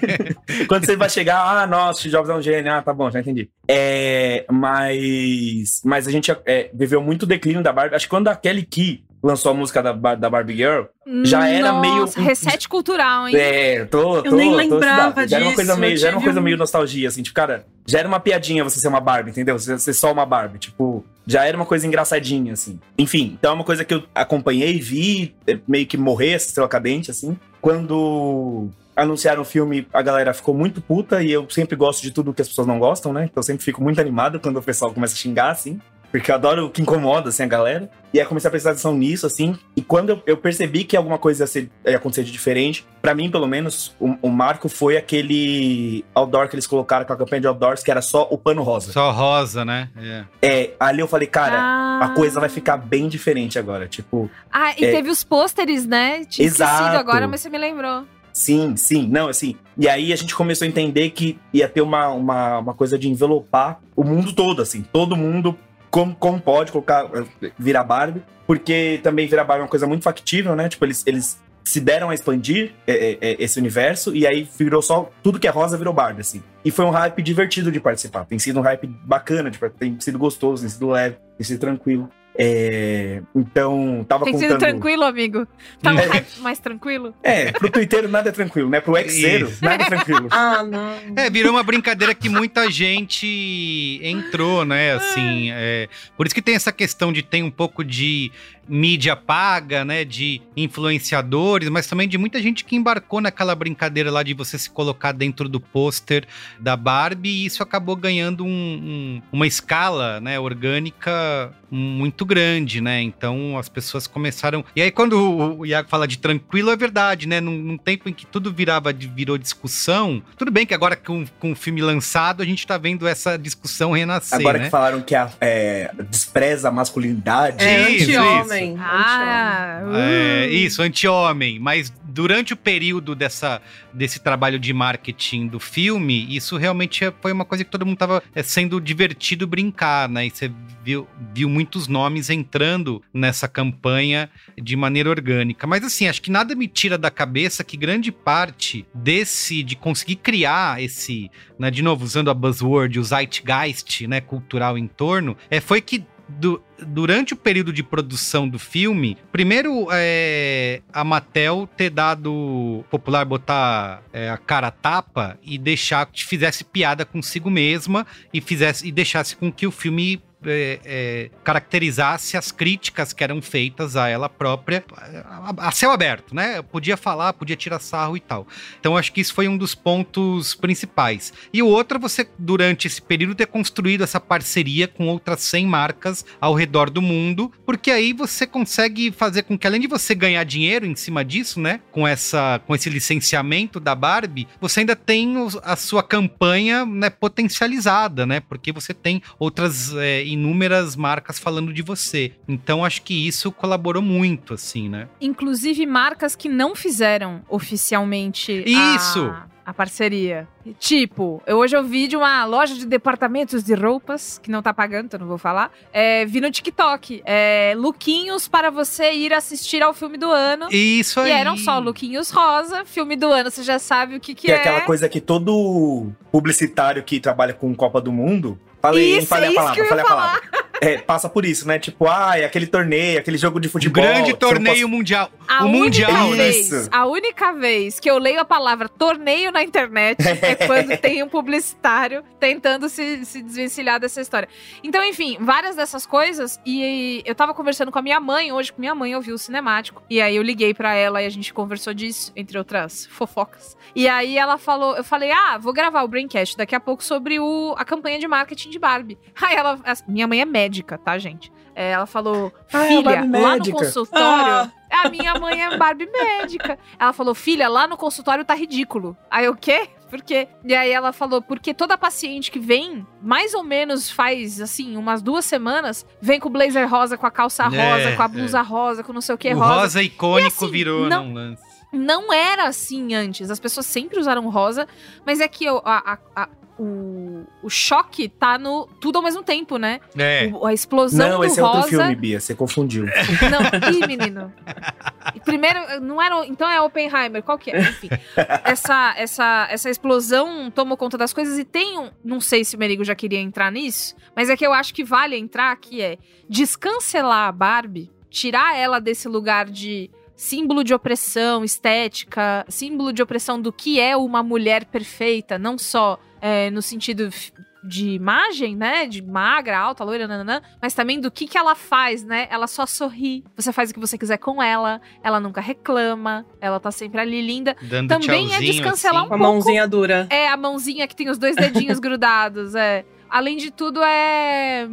Speaker 4: Quando você vai chegar, ah, nossa, Steve Jobs é um gênio, ah, tá bom, já entendi. É, mas, mas a gente é, viveu muito o declínio da Barbie. Acho que quando a Kelly Key lançou a música da, da Barbie Girl, Já era
Speaker 2: Nossa,
Speaker 4: meio-
Speaker 2: reset cultural, hein?
Speaker 4: é, tô, tô,
Speaker 3: Eu nem
Speaker 4: tô
Speaker 3: lembrava
Speaker 4: estudado. Já era uma coisa
Speaker 3: disso,
Speaker 4: meio,
Speaker 3: eu
Speaker 4: já era uma coisa meio nostalgia, assim, tipo, cara, já era uma piadinha você ser uma Barbie, entendeu? Você ser só uma Barbie, tipo, já era uma coisa engraçadinha, assim. Enfim, então é uma coisa que eu acompanhei, vi, meio que morrer essa estrela cadente, assim. Quando anunciaram o filme, a galera ficou muito puta e eu sempre gosto de tudo que as pessoas não gostam, né? Então eu sempre fico muito animado quando o pessoal começa a xingar, assim. Porque eu adoro o que incomoda, assim, a galera. E aí comecei a prestar atenção nisso, assim. E quando eu, eu percebi que alguma coisa ia, ser- ia acontecer de diferente, pra mim, pelo menos, o, o marco foi aquele outdoor que eles colocaram com a campanha de outdoors, que era só o pano rosa.
Speaker 1: Só rosa, né? É.
Speaker 4: É, ali eu falei, cara,
Speaker 2: Ah.
Speaker 4: a coisa vai ficar bem diferente agora. Tipo,
Speaker 2: Ah, e
Speaker 4: É.
Speaker 2: teve os pôsteres, né? Tinha esquecido
Speaker 4: Exato.
Speaker 2: agora, mas você me lembrou.
Speaker 4: Sim, sim, não, assim. E aí a gente começou a entender que ia ter uma, uma, uma coisa de envelopar o mundo todo, assim. Todo mundo, como, como pode colocar, eh, virar Barbie. Porque também virar Barbie é uma coisa muito factível, né? Tipo, eles, eles se deram a expandir eh, eh, esse universo e aí virou só. Tudo que é rosa virou Barbie, assim. E foi um hype divertido de participar. Tem sido um hype bacana, par- tem sido gostoso, tem sido leve, tem sido tranquilo. É, então, tava
Speaker 2: Tem
Speaker 4: contando...
Speaker 2: sido tranquilo, amigo? Um
Speaker 4: É.
Speaker 2: mais tranquilo?
Speaker 4: É, pro Twitter nada é tranquilo, né? Pro Xero, nada é tranquilo.
Speaker 3: Ah, não.
Speaker 1: É, virou uma brincadeira que muita gente entrou, né? Assim, é, por isso que tem essa questão de ter um pouco de mídia paga, né? De influenciadores, mas também de muita gente que embarcou naquela brincadeira lá de você se colocar dentro do pôster da Barbie e isso acabou ganhando um- um- uma escala, né? Orgânica muito grande, né? Então as pessoas começaram. E aí, quando o Iago fala de tranquilo, é verdade, né? Num, num tempo em que tudo virava, de- virou discussão. Tudo bem que agora com, com o filme lançado, a gente tá vendo essa discussão renascer,
Speaker 4: Agora
Speaker 1: né?
Speaker 4: que falaram que a, é, despreza a masculinidade.
Speaker 3: É
Speaker 1: Isso,
Speaker 3: anti-homem.
Speaker 2: Ah, uh.
Speaker 1: É, isso, anti-homem. Mas durante o período dessa, desse trabalho de marketing do filme, isso realmente é- foi uma coisa que todo mundo tava é, sendo divertido brincar, né? E você viu, viu muitos nomes entrando nessa campanha de maneira orgânica. Mas assim, acho que nada me tira da cabeça que grande parte desse, de conseguir criar esse, né, de novo, usando a buzzword, o zeitgeist, né, cultural em torno, é, foi que du- durante o período de produção do filme, primeiro é, a Mattel ter dado popular botar é, a cara a tapa e deixar que fizesse piada consigo mesma e fizesse e deixasse com que o filme é, é, caracterizasse as críticas que eram feitas a ela própria a, a céu aberto, né? Podia falar, podia tirar sarro e tal. Então acho que isso foi um dos pontos principais. E o outro é você, durante esse período, ter construído essa parceria com outras 100 marcas ao redor do mundo, porque aí você consegue fazer com que, além de você ganhar dinheiro em cima disso, né? Com, essa, com esse licenciamento da Barbie, você ainda tem a sua campanha né, potencializada, né? Porque você tem outras é, inúmeras marcas falando de você. Então acho que isso colaborou muito, assim, né?
Speaker 2: Inclusive marcas que não fizeram oficialmente
Speaker 1: Isso!
Speaker 2: A, a parceria. Tipo, eu hoje eu vi de uma loja de departamentos de roupas, que não tá pagando, então não vou falar. É, vi no TikTok. É, lookinhos para você ir assistir ao filme do ano.
Speaker 1: Isso aí.
Speaker 2: E eram só lookinhos rosa, filme do ano, você já sabe o que, que,
Speaker 4: Que é
Speaker 2: é.
Speaker 4: aquela coisa que todo publicitário que trabalha com Copa do Mundo. Falei?
Speaker 2: Isso,
Speaker 4: falei
Speaker 2: é
Speaker 4: a
Speaker 2: isso
Speaker 4: palavra,
Speaker 2: que eu ia
Speaker 4: falei a palavra. É, passa por isso, né? Tipo, ah, é aquele torneio, aquele jogo de futebol.
Speaker 1: grande
Speaker 4: você não
Speaker 1: torneio mundial.
Speaker 2: A
Speaker 1: o mundial, né?
Speaker 2: vez,
Speaker 4: Isso.
Speaker 2: a única vez que eu leio a palavra torneio na internet é quando tem um publicitário tentando se, se desvencilhar dessa história. Então, enfim, várias dessas coisas. E eu tava conversando com a minha mãe hoje, com minha mãe ouviu o cinemático. E aí eu liguei pra ela e a gente conversou disso, entre outras fofocas. E aí ela falou, eu falei, ah, vou gravar o Braincast daqui a pouco sobre o, a campanha de marketing de Barbie. Aí ela, minha mãe é médica, tá, gente? É, ela falou,
Speaker 4: Ah, é
Speaker 2: filha, lá no
Speaker 4: médica."
Speaker 2: consultório. A minha mãe é Barbie médica. Ela falou, filha, lá no consultório tá ridículo. Aí eu, o quê? porque. E aí ela falou, porque toda paciente que vem, mais ou menos faz, assim, umas duas semanas, vem com o blazer rosa, com a calça
Speaker 1: É,
Speaker 2: rosa, com a
Speaker 1: é.
Speaker 2: blusa rosa, com não sei o que
Speaker 1: o
Speaker 2: rosa.
Speaker 1: rosa icônico
Speaker 2: E assim,
Speaker 1: virou
Speaker 2: não-
Speaker 1: num lance.
Speaker 2: Não era assim antes. As pessoas sempre usaram rosa, mas é que o, a- a- a- o, o choque tá no tudo ao mesmo tempo, né?
Speaker 1: É.
Speaker 2: O- a explosão
Speaker 4: Não,
Speaker 2: do
Speaker 4: esse é outro filme, Bia. Você confundiu.
Speaker 2: Não, ih, menino. Primeiro, não era. Então é Oppenheimer, qual que é? Enfim. Essa, essa, essa explosão tomou conta das coisas e tem um. Não sei se o Merigo já queria entrar nisso, mas é que eu acho que vale entrar, que é descancelar a Barbie, tirar ela desse lugar de símbolo de opressão estética, símbolo de opressão do que é uma mulher perfeita, não só é, no sentido de imagem, né? De magra, alta, loira, nananã, mas também do que, que ela faz, né? Ela só sorri, você faz o que você quiser com ela, ela nunca reclama, ela tá sempre ali linda.
Speaker 1: Dando
Speaker 2: Também é descancelar
Speaker 1: assim.
Speaker 3: A
Speaker 2: pouco-
Speaker 3: mãozinha dura.
Speaker 2: É a mãozinha que tem os dois dedinhos grudados, é. Além de tudo, é.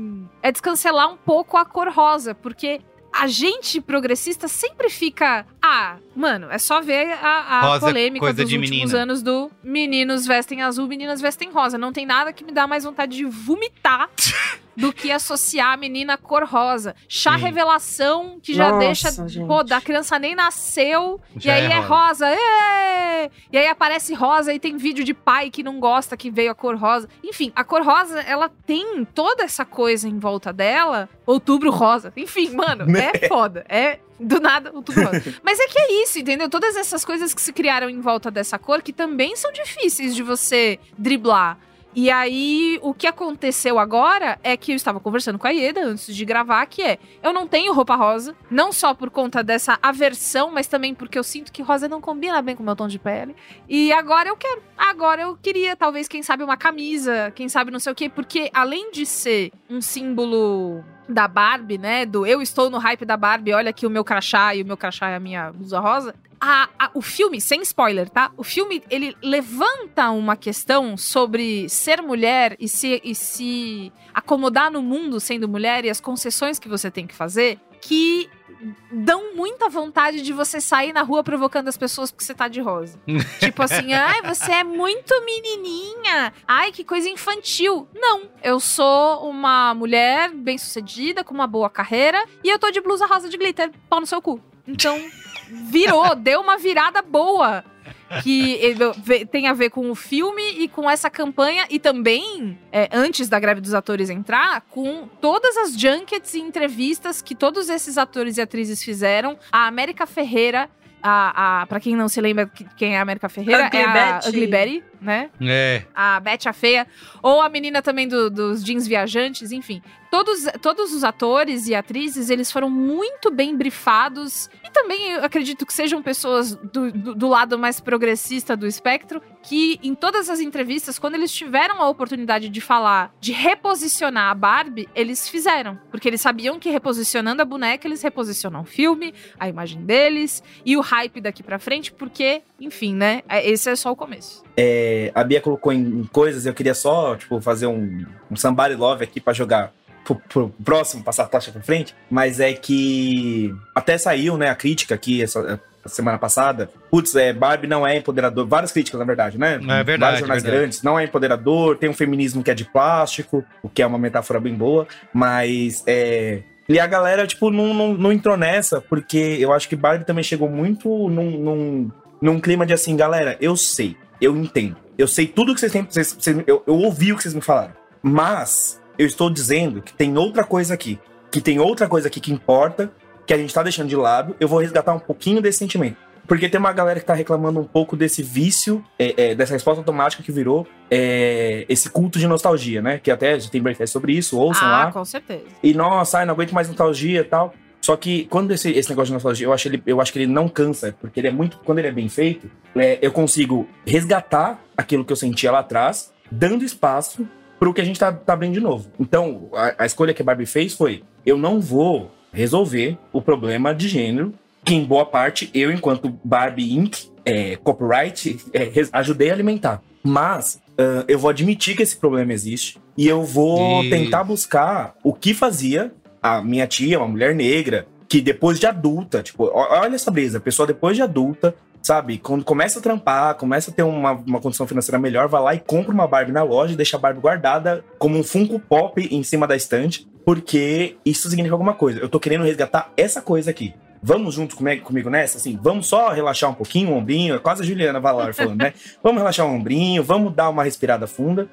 Speaker 2: É descancelar um pouco a cor rosa, porque a gente progressista sempre fica. Ah, mano, é só ver a, a
Speaker 1: Rosa,
Speaker 2: polêmica dos últimos
Speaker 1: menina.
Speaker 2: anos do meninos vestem azul, meninas vestem rosa. Não tem nada que me dá mais vontade de vomitar do que associar a menina à cor rosa. Chá
Speaker 1: Sim.
Speaker 2: revelação, que já
Speaker 3: Nossa,
Speaker 2: deixa.
Speaker 3: gente.
Speaker 2: Pô, da criança nem nasceu.
Speaker 1: Já
Speaker 2: e aí
Speaker 1: é
Speaker 2: é rosa. ê! E aí aparece rosa e tem vídeo de pai que não gosta que veio a cor rosa. Enfim, a cor rosa, ela tem toda essa coisa em volta dela. Outubro rosa. Enfim, mano, é foda. É do nada outubro rosa. Mas é que é isso, entendeu? Todas essas coisas que se criaram em volta dessa cor que também são difíceis de você driblar. E aí, o que aconteceu agora é que eu estava conversando com a Ieda antes de gravar, que é, eu não tenho roupa rosa, não só por conta dessa aversão, mas também porque eu sinto que rosa não combina bem com o meu tom de pele. E agora eu quero. Agora eu queria, talvez, quem sabe, uma camisa, quem sabe não sei o quê, porque além de ser um símbolo da Barbie, né? Do eu estou no hype da Barbie, olha aqui o meu crachá e o meu crachá é a minha blusa rosa. A- a- o filme, sem spoiler, tá? O filme, ele levanta uma questão sobre ser mulher e se, e se acomodar no mundo sendo mulher e as concessões que você tem que fazer, que dão muita vontade de você sair na rua provocando as pessoas porque você tá de rosa. tipo assim, ai, você é muito menininha. Ai, que coisa infantil. Não, eu sou uma mulher bem-sucedida, com uma boa carreira, e eu tô de blusa rosa de glitter, pau no seu cu. Então, virou, deu uma virada boa. Que tem a ver com o filme e com essa campanha, e também, é, antes da greve dos atores entrar, com todas as junkets e entrevistas que todos esses atores e atrizes fizeram. A América Ferreira, a, a, pra quem não se lembra que- quem é a América Ferreira,
Speaker 3: Ugly
Speaker 2: é a
Speaker 3: Betty.
Speaker 2: Ugly Betty, né?
Speaker 1: É.
Speaker 2: a Betty a Feia, ou a menina também do- dos jeans viajantes, enfim. Todos, todos os atores e atrizes, eles foram muito bem brifados. E também eu acredito que sejam pessoas do, do, do lado mais progressista do espectro, que em todas as entrevistas, quando eles tiveram a oportunidade de falar, de reposicionar a Barbie, eles fizeram. Porque eles sabiam que reposicionando a boneca, eles reposicionam o filme, a imagem deles e o hype daqui pra frente, porque, enfim, né? é- Esse é só o começo.
Speaker 4: É, a Bia colocou em, coisas, eu queria só, tipo, fazer um, um somebody love aqui pra jogar pro, pro próximo, passar a taxa pra frente. Mas é que até saiu, né, a crítica aqui essa, semana passada. Putz, é, Barbie não é empoderador. Várias críticas, na verdade, né?
Speaker 1: É verdade,
Speaker 4: Vários jornais
Speaker 1: verdade.
Speaker 4: grandes. Não é empoderador, tem um feminismo que é de plástico, o que é uma metáfora bem boa. Mas é. E a galera, tipo, não, não, não entrou nessa, porque eu acho que Barbie também chegou muito num, num, num clima de assim, galera, eu sei, eu entendo. Eu sei tudo que vocês têm. Vocês, vocês- eu, eu ouvi o que vocês me falaram. Mas eu estou dizendo que tem outra coisa aqui. Que tem outra coisa aqui que importa, que a gente tá deixando de lado. Eu vou resgatar um pouquinho desse sentimento. Porque tem uma galera que tá reclamando um pouco desse vício, é, é, dessa resposta automática que virou é, esse culto de nostalgia, né? Que até tem breakfast sobre isso, ouçam
Speaker 2: ah,
Speaker 4: lá.
Speaker 2: com certeza.
Speaker 4: E nossa, ai, não aguento mais nostalgia e tal. Só que quando esse, esse negócio de nostalgia, eu acho, ele, eu acho que ele não cansa, porque ele é muito. Quando ele é bem feito, é, eu consigo resgatar aquilo que eu sentia lá atrás, dando espaço pro que a gente tá, tá abrindo de novo. Então, a, a escolha que a Barbie fez foi: eu não vou resolver o problema de gênero, que em boa parte eu, enquanto Barbie Inc., é, copyright, é, ajudei a alimentar. Mas ah, eu vou admitir que esse problema existe e eu vou
Speaker 1: Isso.
Speaker 4: tentar buscar o que fazia a minha tia, uma mulher negra, que depois de adulta, tipo, olha essa brisa, a pessoa depois de adulta sabe? Quando começa a trampar, começa a ter uma, uma condição financeira melhor, vai lá e compra uma Barbie na loja e deixa a Barbie guardada como um Funko Pop em cima da estante, porque isso significa alguma coisa. Eu tô querendo resgatar essa coisa aqui. Vamos junto comigo, comigo nessa? Assim, vamos só relaxar um pouquinho o ombrinho. É quase a Juliana Valar falando, né? Vamos relaxar o ombrinho, vamos dar uma respirada funda.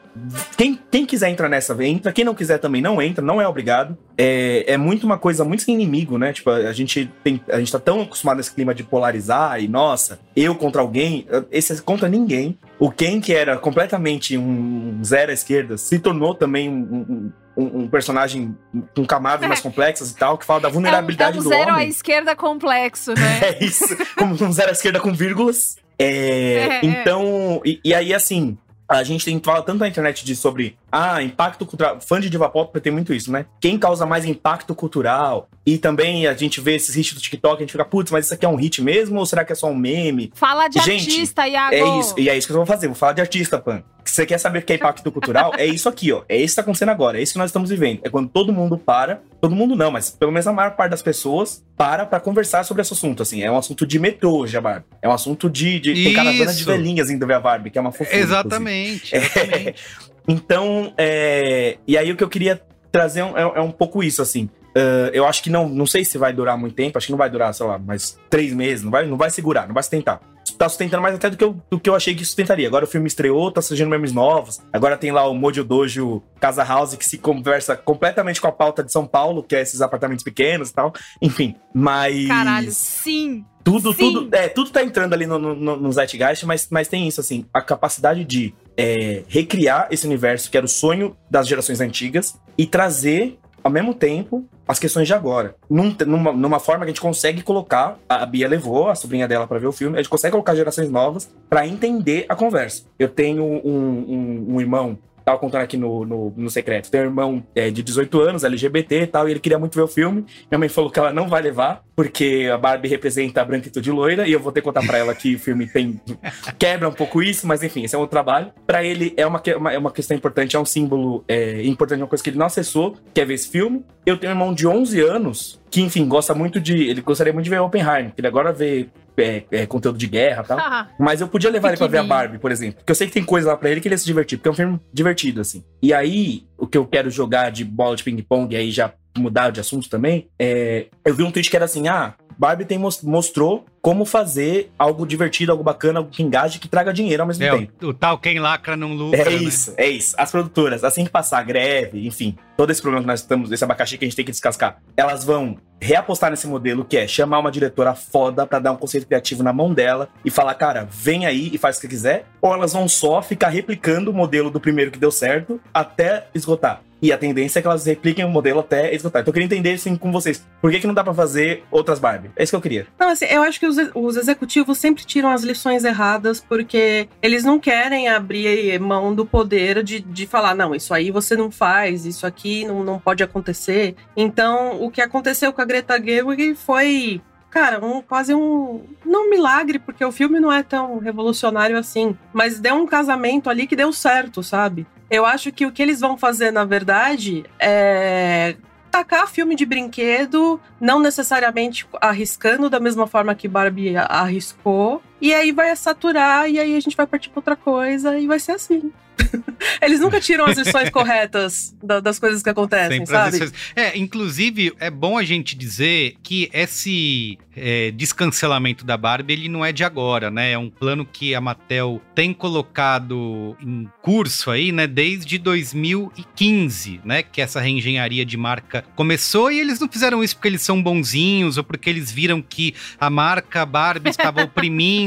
Speaker 4: Quem, quem quiser entrar nessa, entra. Quem não quiser também não entra, não é obrigado. É, é muito uma coisa muito sem inimigo, né? Tipo, a gente, tem, a gente tá tão acostumado nesse clima de polarizar e, nossa, eu contra alguém. Esse é contra ninguém. O Ken, que era completamente um zero à esquerda, se tornou também um, um, um personagem com camadas mais complexas e tal, que fala da vulnerabilidade
Speaker 2: é um, é um
Speaker 4: do
Speaker 2: zero
Speaker 4: homem.
Speaker 2: à esquerda complexo, né?
Speaker 4: é isso, como um zero à esquerda com vírgulas. É,
Speaker 2: É,
Speaker 4: então, e, e aí assim, a gente tem fala tanto na internet de sobre ah, impacto cultural. Fã de diva pop tem muito isso, né? Quem causa mais impacto cultural? E também a gente vê esses hits do TikTok, a gente fica, putz, mas isso aqui é um hit mesmo ou será que é só um meme?
Speaker 2: Fala de
Speaker 4: Gente,
Speaker 2: artista, Iago.
Speaker 4: É isso, e é isso que eu vou fazer. Vou falar de artista, Pan. Você quer saber o que é impacto cultural? É isso aqui, ó. É isso que tá acontecendo agora. É isso que nós estamos vivendo. É quando todo mundo para. Todo mundo não, mas pelo menos a maior parte das pessoas para pra conversar sobre esse assunto. Assim, é um assunto de metrô hoje, a Barbie. É um assunto de. de tem caravana de velhinhas indo ver a Barbie, que é uma fofura.
Speaker 1: Exatamente. exatamente.
Speaker 4: Então, é, e aí o que eu queria trazer é, um- é um pouco isso, assim. Ah, eu acho que não, não sei se vai durar muito tempo, acho que não vai durar, sei lá, mais três meses, não vai, não vai segurar, não vai sustentar. Tá sustentando mais até do que, eu, do que eu achei que sustentaria. Agora o filme estreou, tá surgindo memes novos. Agora tem lá o Mojo Dojo Casa House, que se conversa completamente com a pauta de São Paulo, que é esses apartamentos pequenos e tal. Enfim, mas.
Speaker 2: Caralho, sim.
Speaker 4: Tudo,
Speaker 2: Sim.
Speaker 4: tudo, é, tudo tá entrando ali no, no, no Zeitgeist, mas, mas tem isso, assim, a capacidade de é, recriar esse universo que era o sonho das gerações antigas e trazer, ao mesmo tempo, as questões de agora. Num- numa, numa forma que a gente consegue colocar, a Bia levou a sobrinha dela pra ver o filme, a gente consegue colocar gerações novas pra entender a conversa. Eu tenho um, um, um irmão tava contando aqui no, no, no secreto. Tem um irmão é, de 18 anos, LGBT e tal, e ele queria muito ver o filme. Minha mãe falou que ela não vai levar, porque a Barbie representa a branquitude loira, e eu vou ter que contar pra ela que o filme tem. quebra um pouco isso, mas enfim, esse é um trabalho. Pra ele é uma, uma- é uma questão importante, é um símbolo é, importante, uma coisa que ele não acessou, quer ver esse filme. Eu tenho um irmão de 11 anos, que enfim, gosta muito de. Ele gostaria muito de ver Oppenheimer, que ele agora vê. É, é, conteúdo de guerra e tal.
Speaker 2: Ah,
Speaker 4: Mas eu podia levar ele pra ver a. Barbie, por exemplo. Porque eu sei que tem coisa lá pra ele que ele ia se divertir, porque é um filme divertido, assim. E aí, o que eu quero jogar de bola de ping-pong, aí já mudar de assunto também, é. Eu vi um tweet que era assim: ah, Barbie tem, mos- mostrou como fazer algo divertido, algo bacana, algo que engaje, que traga dinheiro ao mesmo
Speaker 1: É,
Speaker 4: tempo.
Speaker 1: o, o tal quem lacra não lucra.
Speaker 4: É
Speaker 1: né?
Speaker 4: isso, é isso. As produtoras, assim que passar a greve, enfim, todo esse problema que nós estamos, esse abacaxi que a gente tem que descascar, elas vão reapostar nesse modelo que é chamar uma diretora foda pra dar um conceito criativo na mão dela e falar, cara, vem aí e faz o que quiser, ou elas vão só ficar replicando o modelo do primeiro que deu certo até esgotar. E a tendência é que elas repliquem o modelo até esgotar. Então eu queria entender assim com vocês. Por que, que não dá pra fazer outras Barbie? É isso que eu queria.
Speaker 3: Não, assim, eu acho que os, os executivos sempre tiram as lições erradas porque eles não querem abrir mão do poder de, de falar, não, isso aí você não faz, isso aqui não, não pode acontecer. Então, o que aconteceu com a Greta Gerwig foi, cara, um, quase um. Não um milagre, porque o filme não é tão revolucionário assim, mas deu um casamento ali que deu certo, sabe? Eu acho que o que eles vão fazer, na verdade, é tacar filme de brinquedo, não necessariamente arriscando da mesma forma que Barbie arriscou, e aí vai saturar, e aí a gente vai partir pra outra coisa, e vai ser assim. Eles nunca tiram as lições corretas da- das coisas que acontecem,
Speaker 1: Sempre
Speaker 3: sabe?
Speaker 1: É, inclusive, é bom a gente dizer que esse é, descancelamento da Barbie, ele não é de agora, né? É um plano que a Mattel tem colocado em curso aí, né? Desde 2015, né? Que essa reengenharia de marca começou e eles não fizeram isso porque eles são bonzinhos ou porque eles viram que a marca Barbie estava oprimindo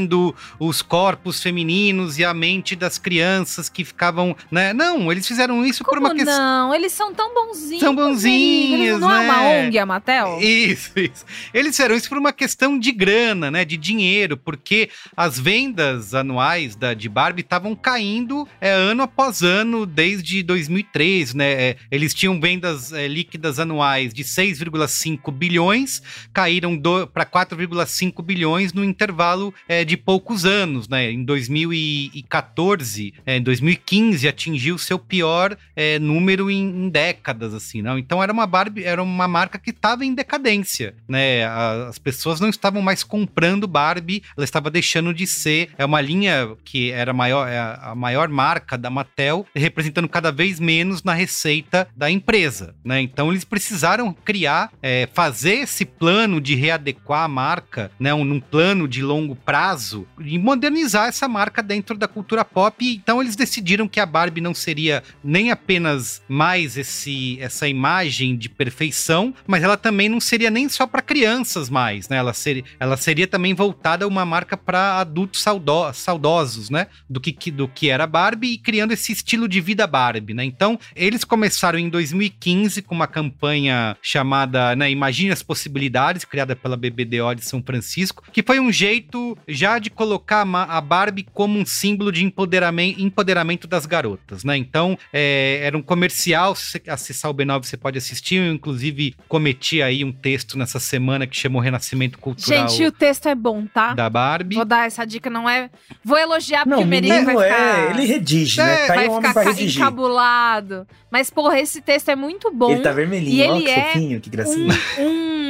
Speaker 1: os corpos femininos e a mente das crianças que ficavam, né? Não, eles fizeram isso por
Speaker 2: Como
Speaker 1: uma questão
Speaker 2: não? Eles são tão bonzinhos.
Speaker 1: São bonzinhos,
Speaker 2: Eles não é uma
Speaker 1: né?
Speaker 2: ONG, a Mattel?
Speaker 1: Isso, isso. Eles fizeram isso por uma questão de grana, né? De dinheiro, porque as vendas anuais da, de Barbie estavam caindo é, ano após ano desde 2003, né? É, eles tinham vendas é, líquidas anuais de 6,5 bilhões, caíram para 4,5 bilhões no intervalo é, de de poucos anos, né? Em 2014, é, em 2015 atingiu seu pior é, número em, em, décadas, assim, não? Então era uma Barbie, era uma marca que estava em decadência, né? As pessoas não estavam mais comprando Barbie, ela estava deixando de ser é uma linha que era maior, é a maior marca da Mattel, representando cada vez menos na receita da empresa, né? Então eles precisaram criar, é, fazer esse plano de readequar a marca, né? Um, num plano de longo prazo e modernizar essa marca dentro da cultura pop. Então eles decidiram que a Barbie não seria nem apenas mais esse essa imagem de perfeição, mas ela também não seria nem só para crianças mais, né? Ela seria, ela seria também voltada a uma marca para adultos saudo, saudosos, né? Do que, do que era Barbie e criando esse estilo de vida Barbie, né? Então eles começaram em 2015 com uma campanha chamada, né, Imagine as Possibilidades, criada pela BBDO de São Francisco, que foi um jeito já de colocar a Barbie como um símbolo de empoderamento, empoderamento das garotas, né? Então, é, era um comercial, se você acessar o B9 você pode assistir, eu inclusive cometi aí um texto nessa semana que chamou Renascimento Cultural.
Speaker 2: Gente, o texto é bom, tá?
Speaker 1: Da Barbie.
Speaker 2: Vou dar essa dica, não é... Vou elogiar porque não, o Merigo vai ficar...
Speaker 4: É, ele redige, né? é, né? Tá
Speaker 2: vai um ficar encabulado. Mas, porra, esse texto é muito bom.
Speaker 4: Ele tá vermelhinho, e ele ó, que é fofinho, que gracinha.
Speaker 2: Um, um,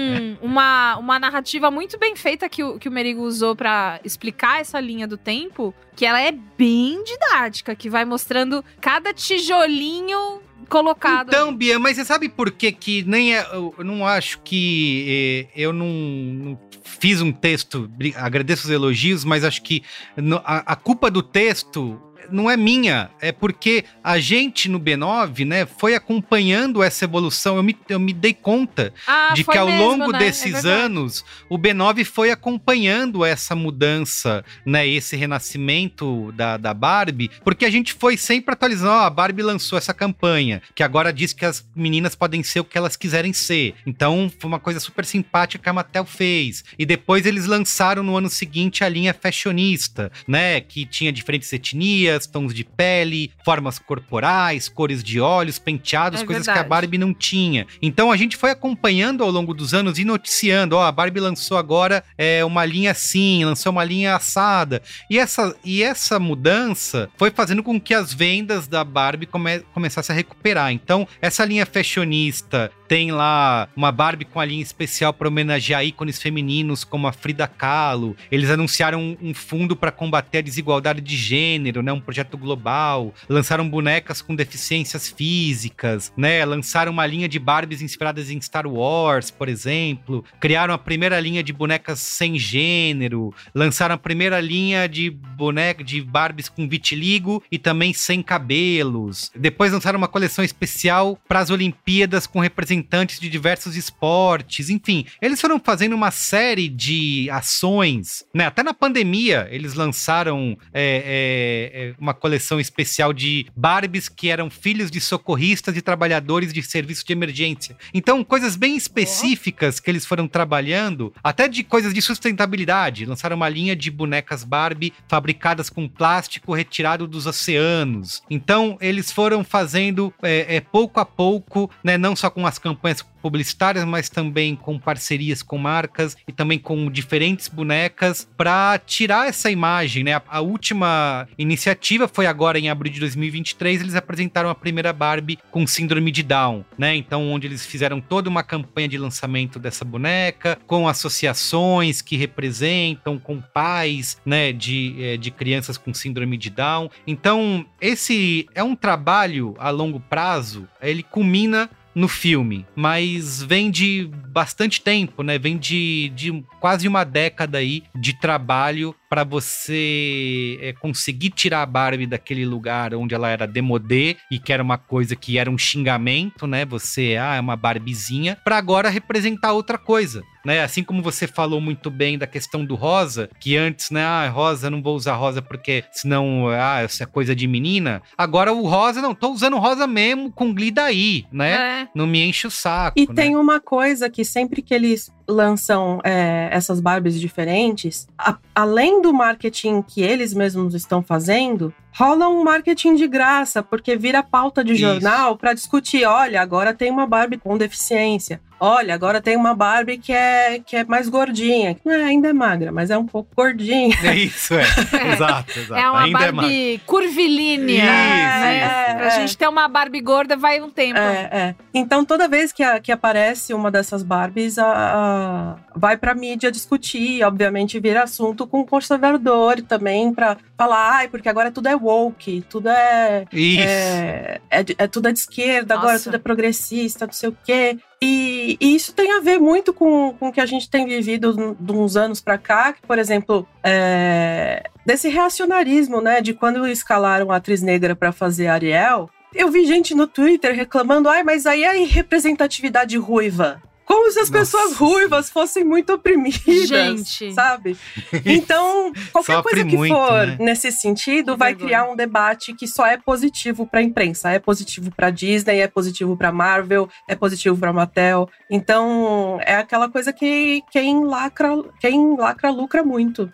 Speaker 2: uma, uma narrativa muito bem feita que o, que o Merigo usou para explicar essa linha do tempo, que ela é bem didática, que vai mostrando cada tijolinho colocado.
Speaker 1: Então, Bia, mas você sabe por que que nem é, eu não acho que eh, eu não, não, fiz um texto, agradeço os elogios, mas acho que a, a culpa do texto não é minha, é porque a gente no B9, né, foi acompanhando essa evolução. Eu me, eu me dei conta ah, de que ao mesmo, longo né? desses é anos o B9 foi acompanhando essa mudança, né, esse renascimento da, da Barbie, porque a gente foi sempre atualizando. Ó, a Barbie lançou essa campanha, que agora diz que as meninas podem ser o que elas quiserem ser. Então foi uma coisa super simpática que a Mattel fez. E depois eles lançaram no ano seguinte a linha fashionista, né, que tinha diferentes etnias tons de pele, formas corporais, cores de olhos, penteados, é coisas verdade. que a Barbie não tinha. Então a gente foi acompanhando ao longo dos anos e noticiando, ó, a Barbie lançou agora é, uma linha assim, lançou uma linha assada. E essa, e essa mudança foi fazendo com que as vendas da Barbie come, começassem a recuperar. Então, essa linha fashionista tem lá uma Barbie com a linha especial para homenagear ícones femininos como a Frida Kahlo. Eles anunciaram um, fundo para combater a desigualdade de gênero, né? Um projeto global. Lançaram bonecas com deficiências físicas, né? Lançaram uma linha de Barbies inspiradas em Star Wars, por exemplo. Criaram a primeira linha de bonecas sem gênero. Lançaram a primeira linha de boneca de Barbies com vitiligo e também sem cabelos. Depois lançaram uma coleção especial para as Olimpíadas com representantes representantes de diversos esportes, enfim, eles foram fazendo uma série de ações, né? Até na pandemia eles lançaram é, é, é, uma coleção especial de Barbies que eram filhos de socorristas e trabalhadores de serviço de emergência. Então, coisas bem específicas que eles foram trabalhando, até de coisas de sustentabilidade. Lançaram uma linha de bonecas Barbie fabricadas com plástico retirado dos oceanos. Então, eles foram fazendo é, é pouco a pouco, né? Não só com as campanhas publicitárias, mas também com parcerias com marcas e também com diferentes bonecas para tirar essa imagem, né? A, última iniciativa foi agora em abril de 2023, eles apresentaram a primeira Barbie com síndrome de Down, né? Então, onde eles fizeram toda uma campanha de lançamento dessa boneca, com associações que representam, com pais, né, de, é, de crianças com síndrome de Down. Então, esse é um trabalho a longo prazo, ele culmina no filme, mas vem de bastante tempo, né? Vem de, de quase uma década aí de trabalho para você é, conseguir tirar a Barbie daquele lugar onde ela era demodê e que era uma coisa que era um xingamento, né? Você ah, é uma Barbizinha, para agora representar outra coisa. Né? Assim como você falou muito bem da questão do rosa, que antes, né, ah, rosa, não vou usar rosa porque senão, ah, isso é coisa de menina. Agora o rosa, não, tô usando rosa mesmo com glidaí, né? É. Não me enche o saco.
Speaker 3: E
Speaker 1: né?
Speaker 3: tem uma coisa que sempre que eles lançam é, essas Barbies diferentes, a- além do marketing que eles mesmos estão fazendo, rola um marketing de graça, porque vira pauta de
Speaker 1: Isso.
Speaker 3: jornal para discutir. Olha, agora tem uma Barbie com deficiência. Olha, agora tem uma Barbie que é, que é mais gordinha. Não é, ainda é magra, mas é um pouco gordinha.
Speaker 1: É isso, é. exato, exato.
Speaker 2: É uma
Speaker 1: Ainda é.
Speaker 2: Barbie curvilínea.
Speaker 1: Isso,
Speaker 2: né? Pra gente ter uma Barbie gorda vai um tempo.
Speaker 3: É, é. Então, toda vez que, a- que aparece uma dessas Barbies, a, a- vai pra mídia discutir, obviamente vira assunto com o conservador também, pra falar, ai, porque agora tudo é woke, tudo é.
Speaker 1: Isso.
Speaker 3: É, é, é tudo é de esquerda, agora
Speaker 2: Nossa.
Speaker 3: tudo é progressista, não sei o quê. E, e isso tem a ver muito com, com o que a gente tem vivido de uns anos pra cá, que, por exemplo, é, desse reacionarismo, né? De quando escalaram a atriz negra pra fazer Ariel, eu vi gente no Twitter reclamando, ai, mas aí é representatividade ruiva. Como se as
Speaker 1: Nossa
Speaker 3: pessoas ruivas fossem muito oprimidas,
Speaker 2: Gente.
Speaker 3: sabe? Então, qualquer coisa que
Speaker 1: muito,
Speaker 3: for
Speaker 1: né?
Speaker 3: nesse sentido
Speaker 2: Que
Speaker 3: vai
Speaker 2: vergonha.
Speaker 3: criar um debate que só é positivo pra imprensa, é positivo pra Disney, é positivo pra Marvel, é positivo pra Mattel. Então, é aquela coisa que quem lacra, quem lacra lucra muito.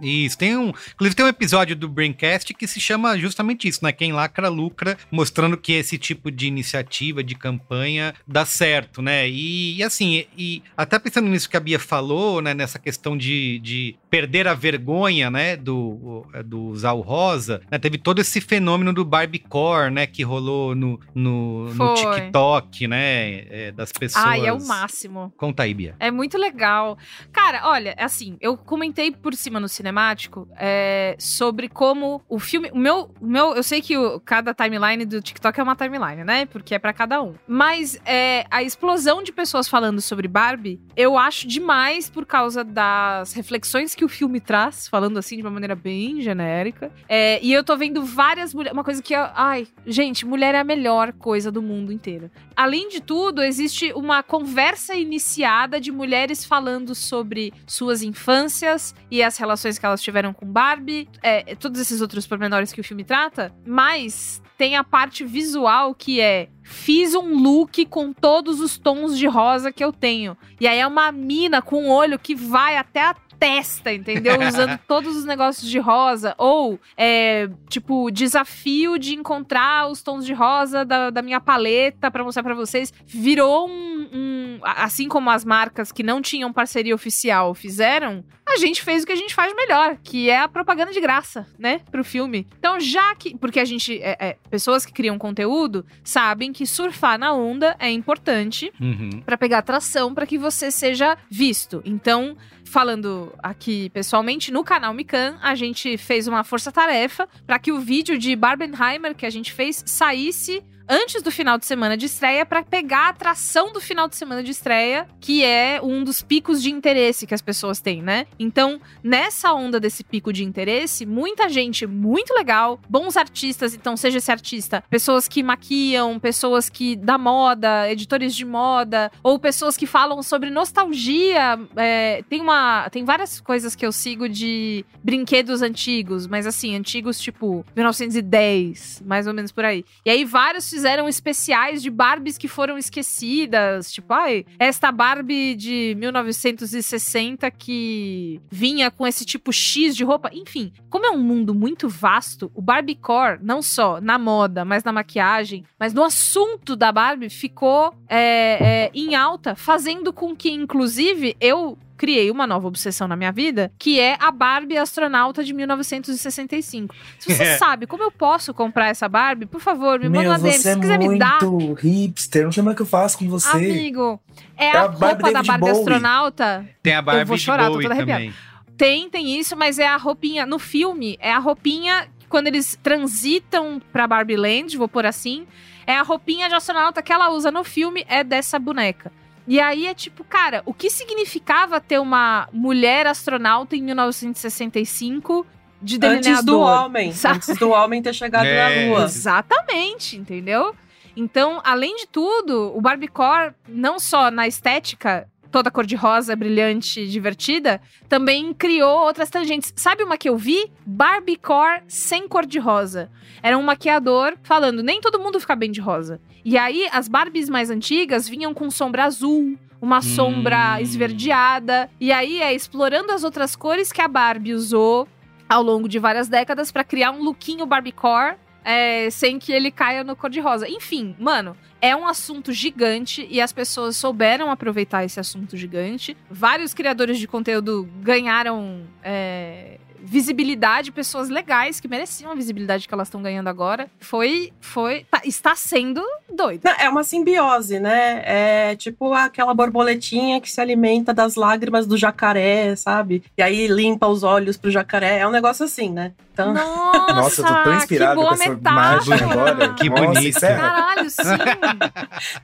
Speaker 1: Isso, tem um. Inclusive, tem um episódio do Braincast que se chama justamente isso, né? Quem lacra, lucra, mostrando que esse tipo de iniciativa, de campanha, dá certo, né? E, e assim, e, até pensando nisso que a Bia falou, né? Nessa questão de, de perder a vergonha, né? Do, do usar o rosa, né, Teve todo esse fenômeno do Barbiecore, né? Que rolou no, no, no. TikTok, né? é, das pessoas.
Speaker 2: Ai, é o máximo.
Speaker 1: Conta aí, Bia.
Speaker 2: É muito legal. Cara, olha, assim, eu comentei por cima no cinemático é, sobre como o filme. O meu, o meu. Eu sei que o- cada timeline do TikTok é uma timeline, né? Porque é pra cada um. Mas é, a explosão de pessoas falando sobre Barbie, eu acho demais por causa das reflexões que o filme traz, falando assim de uma maneira bem genérica. É, e eu tô vendo várias mulheres. Uma coisa que. eu- Ai, gente, mulher é a melhor coisa do mundo inteiro. Além de tudo, existe uma conversa iniciada de mulheres falando sobre suas infâncias e as relações que elas tiveram com Barbie, é, todos esses outros pormenores que o filme trata, mas tem a parte visual que é fiz um look com todos os tons de rosa que eu tenho. E aí é uma mina com um olho que vai até a testa, entendeu? Usando todos os negócios de rosa. Ou, é, tipo, desafio de encontrar os tons de rosa da, da minha paleta pra mostrar pra vocês. Virou um, um- Assim como as marcas que não tinham parceria oficial fizeram, a gente fez o que a gente faz melhor, que é a propaganda de graça, né? Pro filme. Então, já que. Porque a gente. é- é, pessoas que criam conteúdo sabem que surfar na onda é importante
Speaker 1: Uhum.
Speaker 2: Pra pegar atração para que você seja visto. Então, falando aqui pessoalmente, no canal Mikan, a gente fez uma força-tarefa para que o vídeo de Barbenheimer que a gente fez saísse antes do final de semana de estreia para pegar a atração do final de semana de estreia, que é um dos picos de interesse que as pessoas têm, né? Então, nessa onda desse pico de interesse, muita gente muito legal, bons artistas, então seja esse artista, pessoas que maquiam, pessoas que da moda, editores de moda, ou pessoas que falam sobre nostalgia. é, tem uma, tem várias coisas que eu sigo de brinquedos antigos, mas assim antigos tipo 1910, mais ou menos por aí. E aí vários fizeram especiais de Barbies que foram esquecidas, tipo, ai, esta Barbie de 1960 que vinha com esse tipo X de roupa. Enfim, como é um mundo muito vasto, o Barbiecore, não só na moda, mas na maquiagem, mas no assunto da Barbie, ficou é, é, em alta, fazendo com que, inclusive, eu criei uma nova obsessão na minha vida, que é a Barbie astronauta de 1965. Se você
Speaker 1: É.
Speaker 2: sabe como eu posso comprar essa Barbie, por favor, me manda
Speaker 4: Meu,
Speaker 2: uma DM. Se
Speaker 4: é
Speaker 2: você quiser me dar,
Speaker 4: hipster. Não sei mais o que eu faço com você.
Speaker 2: amigo, é,
Speaker 4: É
Speaker 2: a
Speaker 4: a
Speaker 2: roupa
Speaker 4: Barbie
Speaker 2: da Barbie
Speaker 4: Bowie.
Speaker 2: astronauta.
Speaker 1: Tem a Barbie
Speaker 2: vou chorar,
Speaker 1: de
Speaker 2: tô
Speaker 1: Bowie
Speaker 2: toda arrepiada.
Speaker 1: também.
Speaker 2: Tem, tem isso, mas é a roupinha. No filme, é a roupinha. Quando eles transitam pra Barbie Land, vou pôr assim, é a roupinha de astronauta que ela usa no filme, é dessa boneca. E aí é tipo, cara, o que significava ter uma mulher astronauta em 1965 de delineador?
Speaker 3: Antes do homem.
Speaker 2: sabe?
Speaker 3: Antes do homem ter chegado
Speaker 1: É,
Speaker 3: na lua.
Speaker 2: Exatamente, entendeu? Então, além de tudo, o Barbiecore, não só na estética, toda cor-de-rosa, brilhante, divertida, também criou outras tangentes. Sabe uma que eu vi? Barbiecore sem cor-de-rosa. Era um maquiador falando, nem todo mundo fica bem de rosa. E aí, as Barbies mais antigas vinham com sombra azul, uma sombra
Speaker 1: Hum.
Speaker 2: esverdeada. E aí é explorando as outras cores que a Barbie usou ao longo de várias décadas pra criar um lookinho Barbiecore. É, sem que ele caia no cor-de-rosa. Enfim, mano, é um assunto gigante e as pessoas souberam aproveitar esse assunto gigante. Vários criadores de conteúdo ganharam é, visibilidade, pessoas legais que mereciam a visibilidade que elas estão ganhando agora. Foi, foi, tá- está sendo doido.
Speaker 3: Não, É uma simbiose, né? É tipo aquela borboletinha que se alimenta das lágrimas do jacaré, sabe? E aí limpa os olhos pro jacaré. É um negócio assim, né? Então,
Speaker 2: Nossa,
Speaker 4: Nossa, eu tô tão inspirado
Speaker 2: que boa
Speaker 4: com essa
Speaker 2: metáfora.
Speaker 4: imagem agora.
Speaker 1: Que bonito.
Speaker 4: isso é-
Speaker 2: Caralho, sim.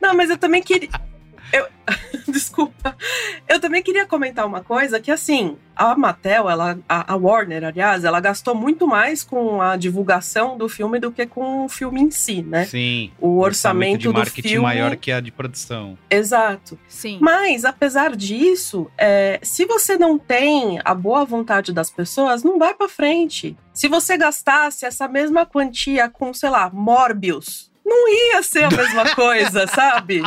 Speaker 3: Não, mas eu também queria. Eu... Desculpa. Eu também queria comentar uma coisa que, assim, a Mattel, ela, a, a Warner, aliás, ela gastou muito mais com a divulgação do filme do que com o filme em si, né?
Speaker 1: Sim.
Speaker 3: O orçamento
Speaker 1: de
Speaker 3: do
Speaker 1: marketing
Speaker 3: filme.
Speaker 1: maior que a de produção.
Speaker 3: Exato.
Speaker 2: Sim.
Speaker 3: Mas, apesar disso, é, se você não tem a boa vontade das pessoas, não vai pra frente. Se você gastasse essa mesma quantia com, sei lá, Morbius, não ia ser a mesma coisa, sabe?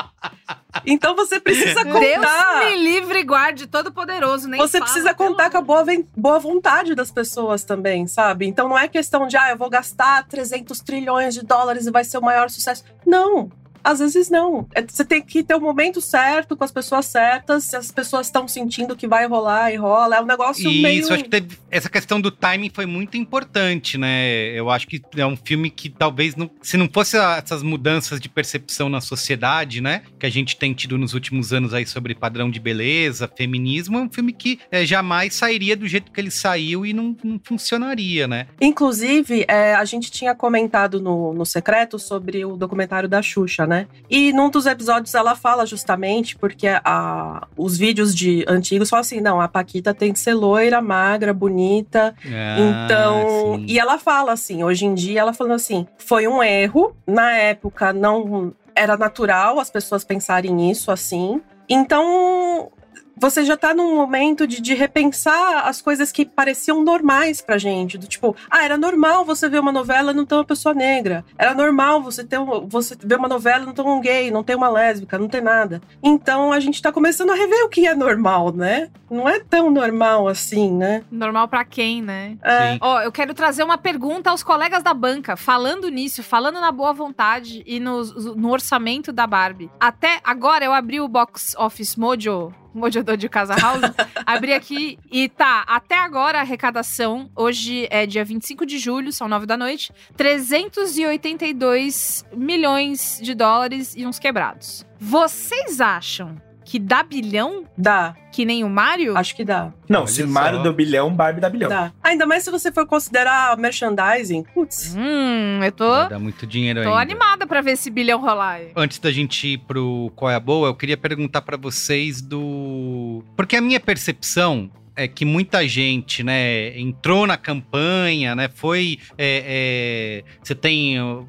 Speaker 3: Então você precisa
Speaker 2: Deus
Speaker 3: contar.
Speaker 2: me livre e guarde todo poderoso, nem
Speaker 3: Você
Speaker 2: fala,
Speaker 3: precisa contar com a boa, boa vontade das pessoas também, sabe? Então não é questão de, ah, eu vou gastar 300 trilhões de dólares e vai ser o maior sucesso. Não. Às vezes não. É- Você tem que ter o momento certo, com as pessoas certas. Se as pessoas estão sentindo que vai rolar e rola, é um negócio
Speaker 1: E
Speaker 3: meio.
Speaker 1: isso, acho que teve, essa questão do timing foi muito importante, né? Eu acho que é um filme que talvez, não, se não fosse a- essas mudanças de percepção na sociedade, né? Que a gente tem tido nos últimos anos aí sobre padrão de beleza, feminismo, é um filme que é, jamais sairia do jeito que ele saiu e não, não funcionaria, né?
Speaker 3: Inclusive, é, a gente tinha comentado no, no secreto sobre o documentário da Xuxa, né? E num dos episódios ela fala justamente porque a, os vídeos de antigos falam assim: não, a Paquita tem que ser loira, magra, bonita.
Speaker 1: Ah,
Speaker 3: Então,
Speaker 1: sim.
Speaker 3: e ela fala assim, hoje em dia ela falando assim, foi um erro, na época não era natural as pessoas pensarem isso assim. Então, você já tá num momento de, de repensar as coisas que pareciam normais pra gente. Do tipo, ah, era normal você ver uma novela e não ter uma pessoa negra. Era normal você ter um, você ver uma novela e não ter um gay, não ter uma lésbica, não ter nada. Então a gente tá começando a rever o que é normal, né? Não é tão normal assim, né?
Speaker 2: Normal pra quem, né?
Speaker 3: É.
Speaker 2: Ó, eu quero trazer uma pergunta aos colegas da banca, falando nisso, falando na boa vontade e no, no orçamento da Barbie. Até agora eu abri o Box Office Mojo, Mojo de Casa House, abri aqui e tá, até agora a arrecadação, hoje é dia 25 de julho, são 9 da noite, 382 milhões de dólares e uns quebrados. Vocês acham que dá bilhão
Speaker 3: dá,
Speaker 2: que nem o Mario?
Speaker 3: acho que dá.
Speaker 4: Não,
Speaker 1: Olha
Speaker 4: se
Speaker 1: só.
Speaker 4: Mario deu bilhão, Barbie dá bilhão.
Speaker 3: Dá. Ainda mais se você for considerar merchandising. Putz.
Speaker 2: Hum, eu tô,
Speaker 1: Vai dar muito dinheiro
Speaker 2: tô
Speaker 1: ainda.
Speaker 2: animada pra ver esse bilhão rolar. aí.
Speaker 1: Antes da gente ir pro Qual é a Boa, eu queria perguntar pra vocês do. Porque a minha percepção é que muita gente, né, entrou na campanha, né, foi... é, é, você tem hum-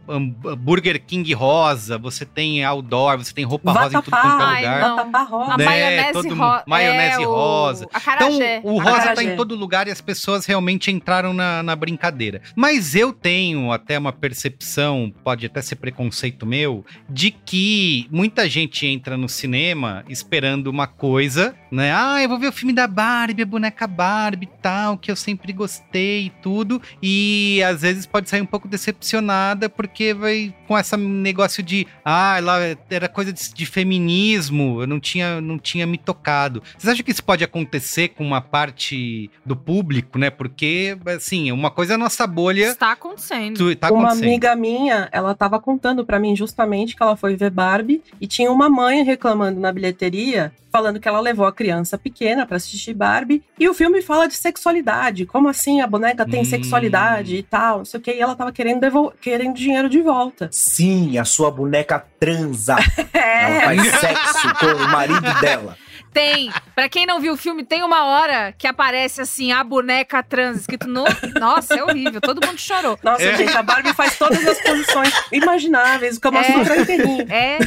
Speaker 1: Burger King rosa, você tem outdoor, você tem roupa rosa em tudo quanto é
Speaker 2: Ai,
Speaker 1: lugar.
Speaker 2: não.
Speaker 3: Vatapá rosa.
Speaker 2: A
Speaker 1: Né,
Speaker 2: maionese,
Speaker 1: todo
Speaker 2: ro
Speaker 1: mundo- maionese
Speaker 2: é o-
Speaker 1: rosa.
Speaker 2: A
Speaker 1: Então, o
Speaker 3: A
Speaker 1: rosa tá
Speaker 3: acarajé.
Speaker 1: em todo lugar e as pessoas realmente entraram na, na brincadeira. Mas eu tenho até uma percepção, pode até ser preconceito meu, de que muita gente entra no cinema esperando uma coisa, né? Ah, eu vou ver o filme da Barbie, a boneca Barbie e tal, que eu sempre gostei e tudo. E às vezes pode sair um pouco decepcionada porque vai com esse negócio de, ah, ela era coisa de, de feminismo, eu não tinha, não tinha me tocado. Vocês acham que isso pode acontecer com uma parte do público, né? Porque, assim, uma coisa é a nossa bolha.
Speaker 2: Está acontecendo.
Speaker 1: tu- Tá
Speaker 3: uma
Speaker 1: acontecendo.
Speaker 3: amiga minha, ela tava contando pra mim justamente que ela foi ver Barbie e tinha uma mãe reclamando na bilheteria, falando que ela levou a criança pequena pra assistir Barbie e o filme fala de sexualidade. Como assim a boneca tem
Speaker 1: Hum.
Speaker 3: sexualidade e tal, não sei o que. E ela tava querendo, devol- querendo dinheiro de volta.
Speaker 4: Sim, a sua boneca transa. Ela
Speaker 3: É.
Speaker 4: faz sexo com o marido dela.
Speaker 2: Tem. Pra quem não viu o filme, tem uma hora que aparece assim, a boneca trans, escrito no. Nossa, é horrível. Todo mundo chorou.
Speaker 3: Nossa,
Speaker 1: É.
Speaker 3: gente, a Barbie faz todas as posições imagináveis, como a
Speaker 2: É.
Speaker 3: Sutra inteirinho.
Speaker 2: É.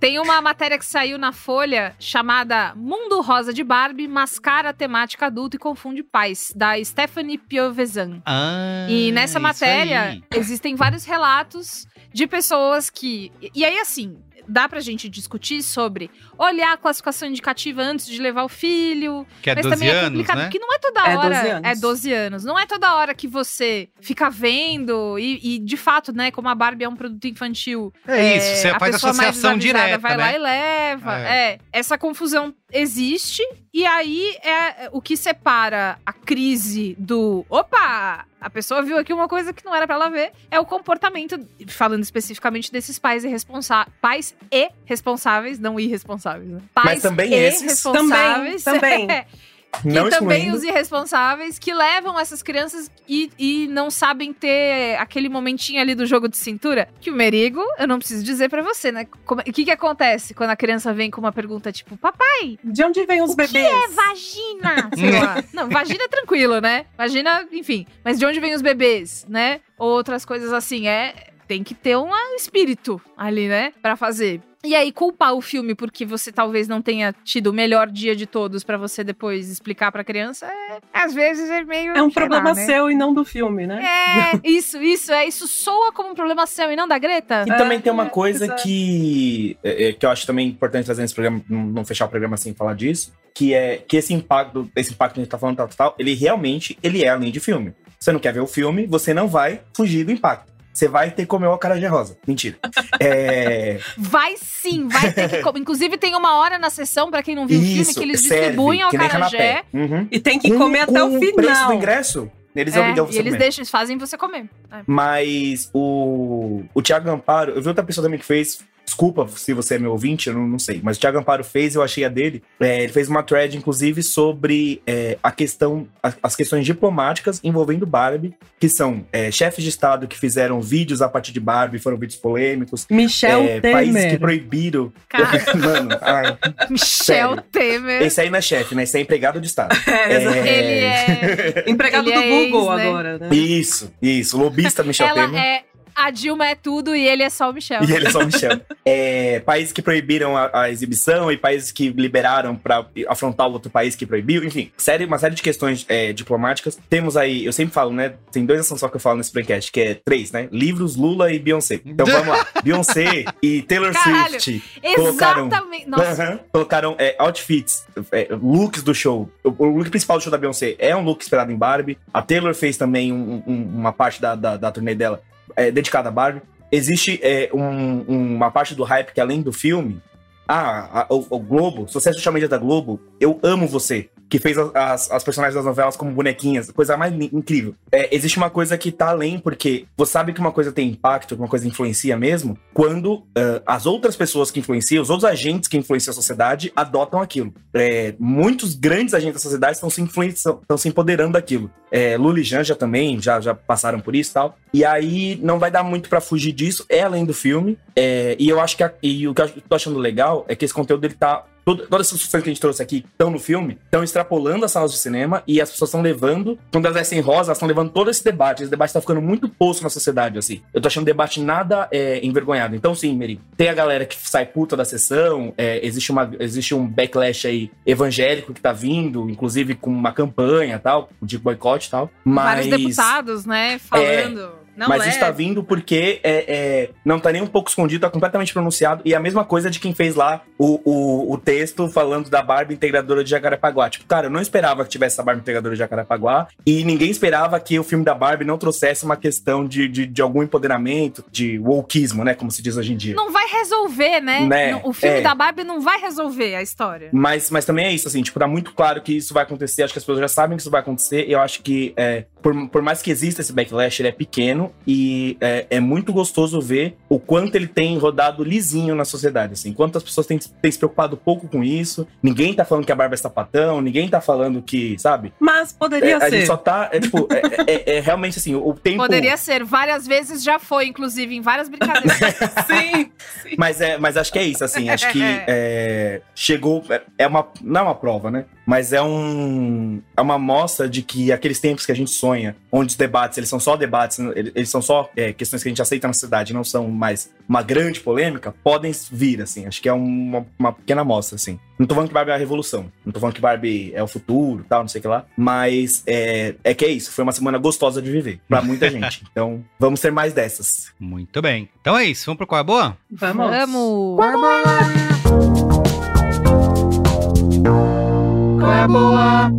Speaker 2: Tem uma matéria que saiu na Folha chamada Mundo Rosa de Barbie mascara a temática adulta e confunde pais, da Stephanie Piovesan.
Speaker 1: Ah,
Speaker 2: E nessa matéria
Speaker 1: aí.
Speaker 2: existem vários relatos de pessoas que. E aí, assim, dá pra gente discutir sobre olhar a classificação indicativa antes de levar o filho.
Speaker 1: Que é
Speaker 2: mas
Speaker 1: 12
Speaker 2: também é
Speaker 1: anos,
Speaker 2: complicado,
Speaker 1: né?
Speaker 2: porque não é toda
Speaker 3: É 12
Speaker 2: hora.
Speaker 3: anos.
Speaker 2: É 12 anos. Não é toda hora que você fica vendo. E, e, de fato, né, como a Barbie é um produto infantil.
Speaker 1: É isso, você
Speaker 2: a
Speaker 1: faz
Speaker 2: pessoa mais
Speaker 1: associação direta,
Speaker 2: Vai lá
Speaker 1: né?
Speaker 2: e leva. É. Essa confusão existe. E aí é o que separa a crise do. Opa! A pessoa viu aqui uma coisa que não era pra ela ver. É o comportamento, falando especificamente desses pais irresponsáveis. Pais e responsáveis, não irresponsáveis, né? Pais
Speaker 4: também
Speaker 2: e
Speaker 4: esses.
Speaker 2: responsáveis.
Speaker 3: Também, também.
Speaker 4: Não
Speaker 2: e também
Speaker 4: excluindo.
Speaker 2: os irresponsáveis que levam essas crianças e, e não sabem ter aquele momentinho ali do jogo de cintura. Que o Merigo, eu não preciso dizer pra você, né? Como- O que que acontece quando a criança vem com uma pergunta tipo, papai,
Speaker 3: De onde vem os
Speaker 2: O que
Speaker 3: bebês?
Speaker 2: é vagina? Sei lá. Não, vagina é tranquilo, né? Vagina, enfim. Mas de onde vem os bebês, né? Ou outras coisas assim, é... Tem que ter um espírito ali, né? Pra fazer. E aí, culpar o filme porque você talvez não tenha tido o melhor dia de todos pra você depois explicar pra criança, é, às vezes é meio.
Speaker 3: É um problema
Speaker 2: lá, né?
Speaker 3: seu e não do filme, né?
Speaker 2: É, isso, isso, é. Isso soa como um problema seu e não da Greta?
Speaker 4: E também tem uma
Speaker 3: É,
Speaker 4: coisa
Speaker 3: exato.
Speaker 4: que, é, é, que eu acho também importante trazer nesse programa, não não fechar o programa sem falar disso, que é que esse impacto, esse impacto que a gente tá falando, tal, tal, tal, ele realmente, ele é além de filme. Você não quer ver o filme, você não vai fugir do impacto. Você vai ter que comer o acarajé rosa. Mentira. É,
Speaker 2: Vai sim, vai ter que. co- Inclusive, tem uma hora na sessão, pra quem não viu o filme,
Speaker 4: isso,
Speaker 2: que eles
Speaker 4: serve,
Speaker 2: distribuem o
Speaker 4: que nem
Speaker 2: acarajé.
Speaker 4: Uhum.
Speaker 3: E tem que
Speaker 4: Com-
Speaker 3: comer até
Speaker 4: com
Speaker 3: o
Speaker 4: preço do
Speaker 3: final.
Speaker 4: ingresso, eles
Speaker 2: É, e eles
Speaker 4: comer.
Speaker 2: deixam, fazem você comer. É.
Speaker 4: Mas o, o Thiago Amparo, eu vi outra pessoa também que fez. Desculpa se você é meu ouvinte, eu não, não sei. Mas o Thiago Amparo fez, eu achei a dele. É, ele fez uma thread, inclusive, sobre é, a questão, a- as questões diplomáticas envolvendo Barbie, que são é, chefes de Estado que fizeram vídeos a partir de Barbie, foram vídeos polêmicos.
Speaker 3: Michel
Speaker 4: é, países que
Speaker 3: Temer.
Speaker 4: proibiram.
Speaker 2: Cara,
Speaker 4: Mano, ai,
Speaker 2: Michel
Speaker 4: sério.
Speaker 2: Temer.
Speaker 4: esse aí não é chefe, né? Esse é empregado de Estado.
Speaker 3: É.
Speaker 4: É.
Speaker 2: Ele é.
Speaker 3: Empregado
Speaker 2: Ele
Speaker 3: do
Speaker 2: é
Speaker 3: Google
Speaker 2: ex, né?
Speaker 3: agora, né?
Speaker 4: Isso, isso. Lobista Michel
Speaker 2: Ela
Speaker 4: Temer.
Speaker 2: é. A Dilma é tudo e ele é só o Michel.
Speaker 4: E ele é só o Michel. É, países que proibiram a, a exibição e países que liberaram pra afrontar o outro país que proibiu. Enfim, série, uma série de questões é, diplomáticas. Temos aí, eu sempre falo, né? Tem dois assuntos só que eu falo nesse podcast, que é três, né? Livros, Lula e Beyoncé. Então vamos lá. Beyoncé e Taylor
Speaker 2: Caralho.
Speaker 4: Swift colocaram
Speaker 2: Exatamente. Nossa.
Speaker 4: Aham. Colocaram é, outfits, é, looks do show. O, o look principal do show da Beyoncé é um look inspirado em Barbie. A Taylor fez também um- um- uma parte da, da, da turnê dela é, dedicada a Barbie. Existe é, um- uma parte do hype que além do filme. Ah, a- o, o Globo, se você da Globo, eu amo você. Que fez as, as, personagens das novelas como bonequinhas, coisa mais incrível. É, existe uma coisa que tá além, porque você sabe que uma coisa tem impacto, que uma coisa influencia mesmo, quando ah, as outras pessoas que influenciam, os outros agentes que influenciam a sociedade, adotam aquilo. É, muitos grandes agentes da sociedade estão se, influenciando, estão se empoderando daquilo. É, Lula e Janja também já, já passaram por isso e tal. E aí não vai dar muito pra fugir disso, é além do filme. É, e eu acho que a- e o que eu tô achando legal é que esse conteúdo ele tá. Todo- todas essas discussões que a gente trouxe aqui estão no filme, estão extrapolando as salas de cinema e as pessoas estão levando, quando elas vestem rosa, elas estão levando todo esse debate. Esse debate tá ficando muito poço na sociedade, assim. Eu tô achando o debate nada é, envergonhado. Então, sim, Meri, tem a galera que sai puta da sessão, é, existe, uma, existe um backlash aí evangélico que tá vindo, inclusive com uma campanha tal, de boicote e tal. Mas.
Speaker 2: Vários deputados, né, falando. Não
Speaker 4: Mas
Speaker 2: leve.
Speaker 4: isso tá vindo porque é, é, não tá nem um pouco escondido, tá completamente pronunciado. E a mesma coisa de quem fez lá o, o, o texto falando da Barbie integradora de Jacarepaguá. Tipo, cara, eu não esperava que tivesse essa Barbie integradora de Jacarepaguá. E ninguém esperava que o filme da Barbie não trouxesse uma questão de, de, de algum empoderamento, de wokeismo, né? Como se diz hoje em dia.
Speaker 2: Não vai resolver, né?
Speaker 4: Né,
Speaker 2: O filme
Speaker 4: é.
Speaker 2: da Barbie não vai resolver a história.
Speaker 4: Mas, mas também é isso, assim, tipo, tá muito claro que isso vai acontecer. Acho que as pessoas já sabem que isso vai acontecer. E eu acho que, é, por, por mais que exista esse backlash, ele é pequeno e é, é muito gostoso ver o quanto ele tem rodado lisinho na sociedade, assim. Quanto as pessoas têm, têm se preocupado pouco com isso. Ninguém tá falando que a Barbie é sapatão, ninguém tá falando que, sabe?
Speaker 3: Mas
Speaker 4: É,
Speaker 3: poderia
Speaker 4: a gente
Speaker 3: ser.
Speaker 4: só tá, é, tipo, é, é- é realmente assim, o tempo...
Speaker 2: Poderia ser. Várias vezes já foi, inclusive, em várias brincadeiras.
Speaker 3: Sim.
Speaker 4: Mas, é, mas acho que é isso, assim. Acho que é, chegou. é- É uma, não é uma prova, né? Mas é um é uma amostra de que aqueles tempos que a gente sonha, onde os debates eles são só debates, eles são só é, questões que a gente aceita na sociedade, não são mais uma grande polêmica, podem vir, assim. Acho que é uma, uma pequena amostra, assim. Não tô falando que Barbie é a revolução, não tô falando que Barbie é o futuro, tal, não sei o que lá, mas é, é que é isso. Foi uma semana gostosa de viver para muita gente. Então, vamos ter mais dessas.
Speaker 1: Muito bem. Então é isso. Vamos pro qual é boa?
Speaker 3: Vamos.
Speaker 2: Vamos!
Speaker 3: Qual é a boa?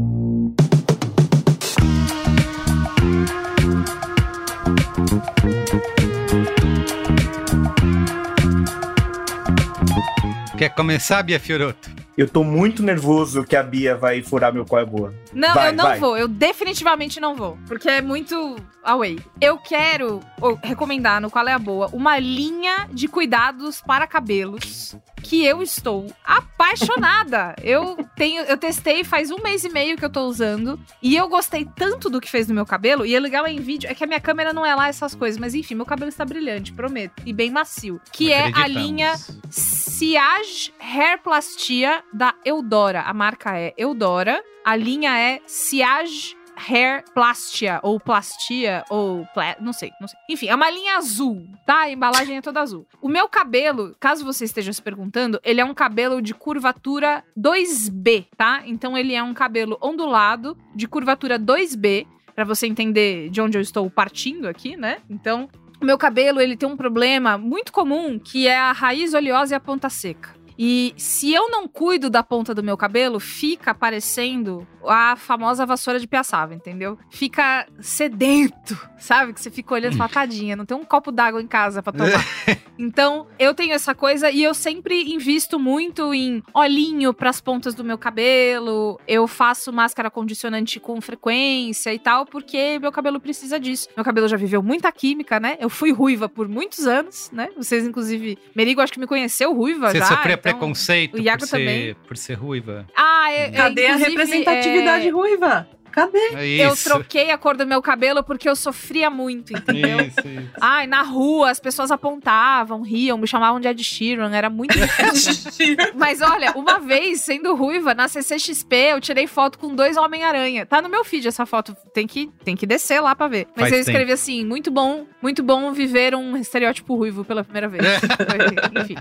Speaker 1: Quer começar, Bia Fioroto?
Speaker 4: Eu tô muito nervoso que a Bia vai furar meu qual é boa.
Speaker 2: Não,
Speaker 4: Vai,
Speaker 2: eu não
Speaker 4: vai.
Speaker 2: vou. Eu definitivamente não vou. Porque é muito away. Eu quero recomendar no Qual é a Boa uma linha de cuidados para cabelos que eu estou apaixonada. eu tenho, eu testei faz um mês e meio que eu tô usando e eu gostei tanto do que fez no meu cabelo. E é legal em vídeo, é que a minha câmera não é lá essas coisas, mas enfim, meu cabelo está brilhante, prometo, e bem macio. Que é a linha Siage Hair Plastia da Eudora. A marca é Eudora. A linha é Siage Hair Plastia, ou Plastia, ou não sei, não sei. Enfim, é uma linha azul, tá? A embalagem é toda azul. O meu cabelo, caso você esteja se perguntando, ele é um cabelo de curvatura 2B, tá? Então ele é um cabelo ondulado de curvatura 2B, Pra você entender de onde eu estou partindo aqui, né? Então, o meu cabelo, ele tem um problema muito comum, que é a raiz oleosa e a ponta seca. E se eu não cuido da ponta do meu cabelo, fica parecendo a famosa vassoura de piaçava, entendeu? Fica sedento, sabe? Que você fica olhando e fala, tadinha, não tem um copo d'água em casa pra tomar. então, eu tenho essa coisa e eu sempre invisto muito em olhinho pras pontas do meu cabelo. Eu faço máscara condicionante com frequência e tal, porque meu cabelo precisa disso. Meu cabelo já viveu muita química, né? Eu fui ruiva por muitos anos, né? Vocês, inclusive, Merigo, acho que me conheceu ruiva
Speaker 1: Você
Speaker 2: já. então-
Speaker 1: preconceito
Speaker 2: o Iago
Speaker 1: por, ser,
Speaker 2: também.
Speaker 1: por ser ruiva?
Speaker 2: Ah, é, é,
Speaker 3: Cadê a
Speaker 2: inclusive,
Speaker 3: representatividade
Speaker 2: é,
Speaker 3: ruiva? Cadê?
Speaker 1: É
Speaker 2: Eu troquei a cor do meu cabelo porque eu sofria muito, entendeu?
Speaker 1: Isso, isso.
Speaker 2: Ai, na rua as pessoas apontavam, riam, me chamavam de Ed Sheeran, era muito difícil. Mas olha, uma vez, sendo ruiva, na CCXP, eu tirei foto com dois Homem-Aranha. Tá no meu feed essa foto, tem que, tem que descer lá pra ver. Mas
Speaker 1: Faz
Speaker 2: eu escrevi assim, muito bom, muito bom viver um estereótipo ruivo pela primeira vez. Enfim.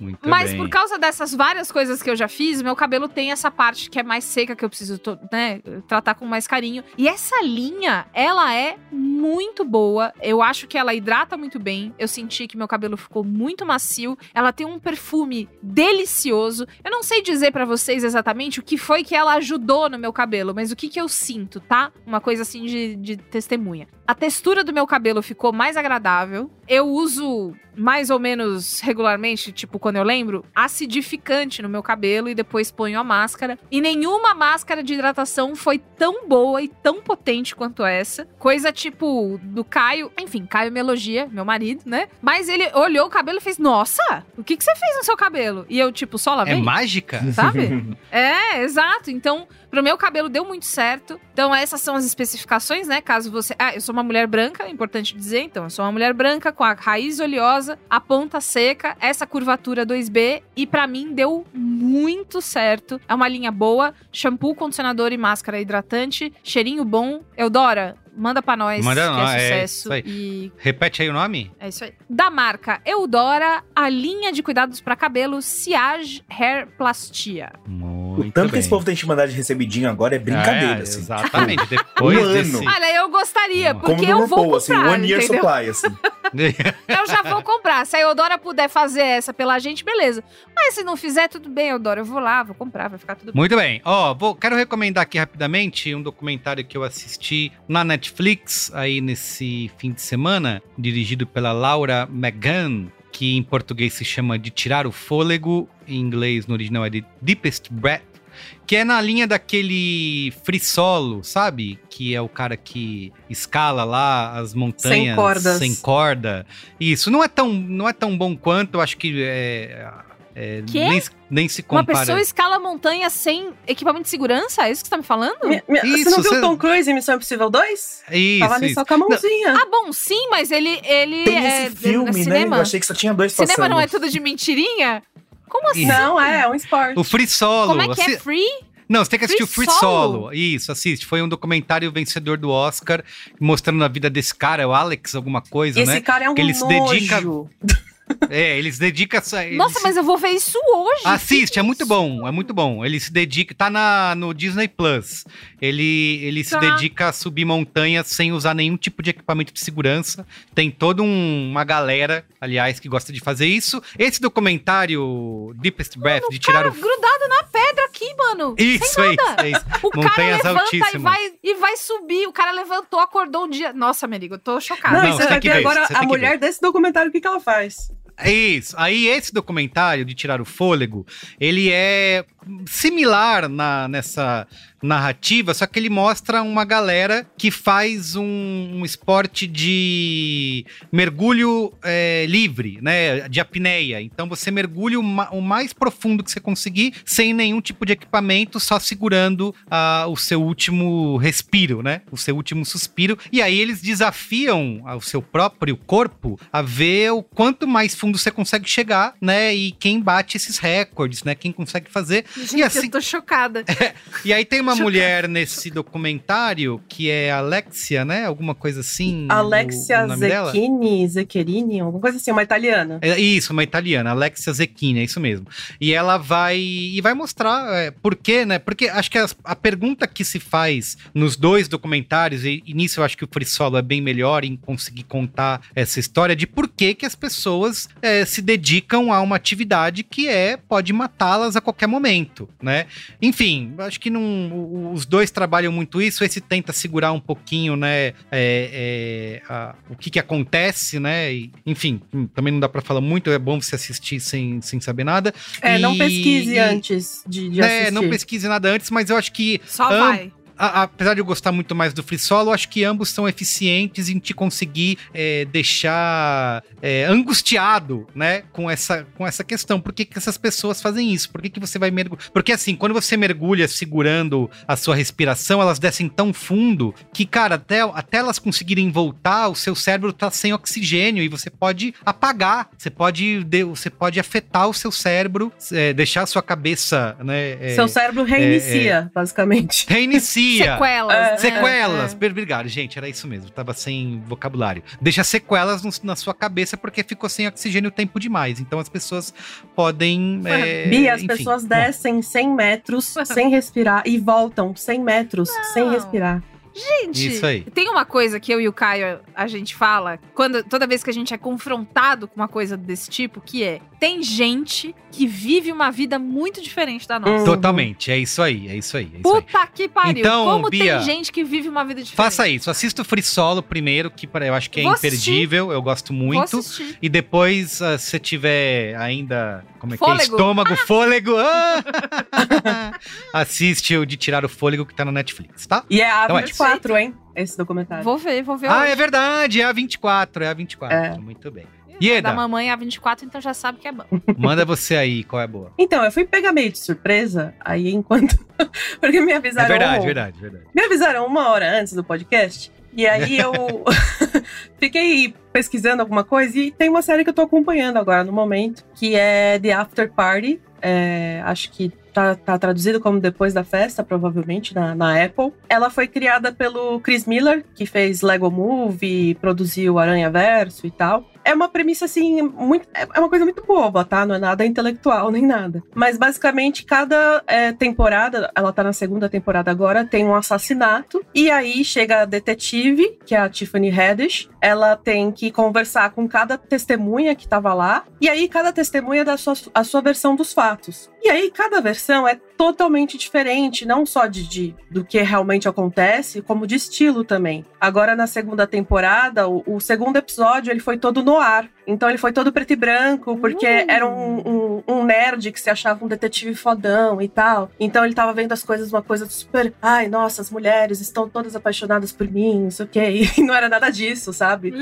Speaker 1: Muito
Speaker 2: Mas
Speaker 1: bem.
Speaker 2: por causa dessas várias coisas que eu já fiz, meu cabelo tem essa parte que é mais seca, que eu preciso né, tratar com mais carinho. E essa linha, ela é muito boa. Eu acho que ela hidrata muito bem. Eu senti que meu cabelo ficou muito macio. Ela tem um perfume delicioso. Eu não sei dizer pra vocês exatamente o que foi que ela ajudou no meu cabelo, mas o que, que eu sinto, tá? Uma coisa assim de, de testemunha. A textura do meu cabelo ficou mais agradável. Eu uso mais ou menos regularmente, tipo quando eu lembro, acidificante no meu cabelo e depois ponho a máscara. E nenhuma máscara de hidratação foi tão boa e tão potente quanto essa. Coisa tipo do Caio. Enfim, Caio me elogia, meu marido, né? Mas ele olhou o cabelo e fez: Nossa, o que, que você fez no seu cabelo? E eu, tipo, só
Speaker 1: É
Speaker 2: lavei.
Speaker 1: mágica?
Speaker 2: Sabe? é, exato. Então, pro meu cabelo deu muito certo. Então, essas são as especificações, né? Caso você. Ah, eu sou uma mulher branca, é importante dizer. Então, eu sou uma mulher branca com a raiz oleosa, a ponta seca, essa curvatura 2B. E pra mim deu muito certo. É uma linha boa: shampoo, condicionador e máscara hidratante. Cheirinho bom. Eudora, manda pra nós.
Speaker 1: Manda
Speaker 2: que
Speaker 1: nós,
Speaker 2: é
Speaker 1: é
Speaker 2: sucesso.
Speaker 1: isso aí.
Speaker 2: e
Speaker 1: Repete aí o nome?
Speaker 2: é isso aí. Da marca Eudora, a linha de cuidados pra cabelo Siage Hair Plastia.
Speaker 1: Muito
Speaker 4: O tanto que
Speaker 1: bem.
Speaker 4: esse povo tem te mandar de recebidinho agora é brincadeira,
Speaker 1: É,
Speaker 4: assim.
Speaker 1: Exatamente. Depois
Speaker 4: Um
Speaker 1: desse...
Speaker 4: ano.
Speaker 2: Olha, eu gostaria, porque
Speaker 4: Como
Speaker 2: eu vou
Speaker 4: RuPaul, assim,
Speaker 2: comprar,
Speaker 4: one year
Speaker 2: entendeu?
Speaker 4: supply, assim.
Speaker 2: Eu já vou comprar. Se a Eudora puder fazer essa pela gente, beleza. Mas se não fizer, tudo bem, Eudora. Eu vou lá, vou comprar, vai ficar tudo bem.
Speaker 1: Muito bem. Ó, vou, quero recomendar aqui rapidamente um documentário que eu assisti na Netflix aí nesse fim de semana, dirigido pela Laura McGann, que em português se chama De Tirar o Fôlego, em inglês no original é de Deepest Breath, que é na linha daquele free solo, sabe? Que é o cara que escala lá as montanhas
Speaker 3: Sem cordas.
Speaker 1: sem corda. Isso não é tão, não é tão bom quanto, eu acho que é, é,
Speaker 2: Quê?
Speaker 1: nem, nem se
Speaker 2: Uma
Speaker 1: compara.
Speaker 2: pessoa escala montanha sem equipamento de segurança? É isso que você tá me falando?
Speaker 3: Mi- você
Speaker 1: Isso,
Speaker 3: não viu
Speaker 1: você-
Speaker 3: o Tom Cruise em Missão Impossível 2?
Speaker 1: Isso,
Speaker 3: Tava ali
Speaker 1: isso.
Speaker 3: só com a mãozinha.
Speaker 2: Ah, bom, sim, mas ele. ele
Speaker 4: Tem
Speaker 2: é,
Speaker 4: esse filme,
Speaker 2: é
Speaker 4: né?
Speaker 2: cinema.
Speaker 4: Eu achei que só tinha dois
Speaker 2: Cinema
Speaker 4: passando.
Speaker 2: não é tudo de mentirinha? Como assim?
Speaker 3: Não, é, é um esporte.
Speaker 1: O free solo.
Speaker 2: Como é que é free?
Speaker 1: Não, você tem que assistir
Speaker 2: Free
Speaker 1: o Free
Speaker 2: Solo?
Speaker 1: Solo. Isso, assiste. Foi um documentário vencedor do Oscar, mostrando a vida desse cara, é o Alex, alguma coisa,
Speaker 3: Esse
Speaker 1: né?
Speaker 3: cara é um
Speaker 1: Que ele se
Speaker 3: nojo.
Speaker 1: dedica- É, ele se dedica. a- ele
Speaker 2: Nossa,
Speaker 1: se-
Speaker 2: mas eu vou ver isso hoje.
Speaker 1: Assiste, é muito bom, é muito bom. Ele se dedica, tá na, no Disney Plus. Ele, ele se
Speaker 2: Tá.
Speaker 1: dedica a subir montanhas sem usar nenhum tipo de equipamento de segurança. Tem toda um- uma galera, aliás, que gosta de fazer isso. Esse documentário, Deepest Breath, de tirar
Speaker 2: Cara,
Speaker 1: o.
Speaker 2: grudado na pedra aqui, mano.
Speaker 1: Isso, é isso, é isso.
Speaker 2: O cara
Speaker 1: Montanhas
Speaker 2: levanta e
Speaker 1: altíssimas.
Speaker 2: vai, e vai subir. O cara levantou, acordou um dia. Nossa, Merigo, eu tô chocada.
Speaker 3: Não,
Speaker 1: Não,
Speaker 3: e
Speaker 1: você
Speaker 3: você
Speaker 1: tem
Speaker 3: vai
Speaker 1: que
Speaker 3: ver agora
Speaker 1: você tem
Speaker 3: a
Speaker 1: que
Speaker 3: mulher desse documentário, o que, que ela faz?
Speaker 1: Isso. Aí esse documentário de tirar o fôlego, ele é similar na, nessa narrativa, só que ele mostra uma galera que faz um, um esporte de mergulho é, livre, né? De apneia. Então você mergulha o, ma- o mais profundo que você conseguir, sem nenhum tipo de equipamento, só segurando ah, o seu último respiro, né? O seu último suspiro. E aí eles desafiam o seu próprio corpo a ver o quanto mais você consegue chegar, né? E quem bate esses recordes, né? Quem consegue fazer.
Speaker 2: Gente,
Speaker 1: e assim-
Speaker 2: eu tô chocada.
Speaker 1: E aí tem uma
Speaker 2: Chocada.
Speaker 1: mulher nesse documentário que é Alexia, né? Alguma coisa assim. o-
Speaker 3: Alexia
Speaker 1: o nome dela?
Speaker 3: Zecchini, Zeccherini, alguma coisa assim, uma italiana.
Speaker 1: É isso, uma italiana, Alexia Zecchini, é isso mesmo. E ela vai e vai mostrar é, por quê, né? Porque acho que as- a, pergunta que se faz nos dois documentários, e, e nisso eu acho que o Free Solo é bem melhor em conseguir contar essa história de por que, que as pessoas é, se dedicam a uma atividade que é pode matá-las a qualquer momento, né? Enfim, acho que não, os dois trabalham muito isso. Esse tenta segurar um pouquinho, né? é, é, a- o que, que acontece, né? e, enfim, hum, também não dá pra falar muito. É bom você assistir sem, sem saber nada.
Speaker 3: É, não
Speaker 1: E-
Speaker 3: pesquise
Speaker 1: e-
Speaker 3: antes de, de
Speaker 1: É,
Speaker 3: assistir.
Speaker 1: não pesquise nada antes, mas eu acho que
Speaker 2: Só vai.
Speaker 1: A- apesar de eu gostar muito mais do Free Solo, acho que ambos são eficientes em te conseguir é, deixar é, angustiado, né, com essa, com essa questão. Por que, que essas pessoas fazem isso? Por que, que você vai mergulhar? Porque assim, quando você mergulha segurando a sua respiração, elas descem tão fundo que, cara, até, até elas conseguirem voltar, o seu cérebro tá sem oxigênio e você pode apagar, você pode, de- você pode afetar o seu cérebro, é, deixar a sua cabeça, né, é,
Speaker 3: Seu cérebro reinicia, basicamente.
Speaker 1: reinicia.
Speaker 2: Sequelas.
Speaker 3: É,
Speaker 2: né?
Speaker 1: Sequelas,
Speaker 2: É.
Speaker 1: obrigado, gente, era isso mesmo, tava sem vocabulário. Deixa sequelas no- na sua cabeça porque ficou sem oxigênio tempo demais. Então as pessoas podem. é,
Speaker 3: Bia, as
Speaker 1: enfim,
Speaker 3: pessoas
Speaker 1: bom,
Speaker 3: descem 100 metros sem respirar e voltam 100 metros sem
Speaker 2: Não.
Speaker 3: respirar.
Speaker 2: Gente,
Speaker 1: Isso aí.
Speaker 2: tem uma coisa que eu e o Caio a gente fala quando toda vez que a gente é confrontado com uma coisa desse tipo, que é tem gente que vive uma vida muito diferente da nossa.
Speaker 1: Totalmente, é isso aí, é isso aí. É isso aí.
Speaker 2: Puta que pariu.
Speaker 1: Então,
Speaker 2: Como
Speaker 1: Bia,
Speaker 2: tem gente que vive uma vida diferente.
Speaker 1: Faça isso, assista o Free Solo primeiro, que eu acho que é
Speaker 2: Vou assistir.
Speaker 1: imperdível, eu gosto muito.
Speaker 2: assistir.
Speaker 1: E depois, ah, se você tiver ainda, como é que é?
Speaker 2: Fôlego.
Speaker 1: Estômago, fôlego, ah! assiste o de tirar o fôlego que tá no Netflix, tá?
Speaker 3: E é a
Speaker 1: Então é
Speaker 3: 24, hein? Esse documentário.
Speaker 2: Vou ver, vou ver
Speaker 1: Ah,
Speaker 2: hoje.
Speaker 1: é verdade, é a 24, é a 24.
Speaker 3: É.
Speaker 1: Muito bem.
Speaker 2: Da
Speaker 1: Ieda,
Speaker 2: mamãe a 24, então já sabe que é bom.
Speaker 1: manda você aí, qual é a boa?
Speaker 3: Então, eu fui pegar meio de surpresa, aí enquanto. Porque me
Speaker 1: É
Speaker 3: avisaram.
Speaker 1: verdade, verdade, verdade.
Speaker 3: Me avisaram uma hora antes do podcast. E aí eu fiquei pesquisando alguma coisa e tem uma série que eu tô acompanhando agora no momento, que é The After Party. É, acho que tá, tá traduzido como Depois da Festa, provavelmente, na, na Apple. Ela foi criada pelo Chris Miller, que fez Lego Movie, produziu Aranha Verso e tal. É uma premissa, assim, muito. É é uma coisa muito boba, tá? Não é nada intelectual nem nada. Mas basicamente, cada é, temporada, ela tá na segunda temporada agora, tem um assassinato. E aí chega a detetive, que é a Tiffany Haddish. Ela tem que conversar com cada testemunha que tava lá. E aí, cada testemunha dá a sua, a sua versão dos fatos. E aí, cada versão é totalmente diferente, não só de, de- do que realmente acontece, como de estilo também. Agora, na segunda temporada, o, o segundo episódio, ele foi todo no ar. Então, ele foi todo preto e branco, porque
Speaker 2: Uh.
Speaker 3: era um, um- um nerd que se achava um detetive fodão e tal. Então, ele tava vendo as coisas, uma coisa super... Ai, nossa, as mulheres estão todas apaixonadas por mim, não sei o quê. E não era nada disso, sabe?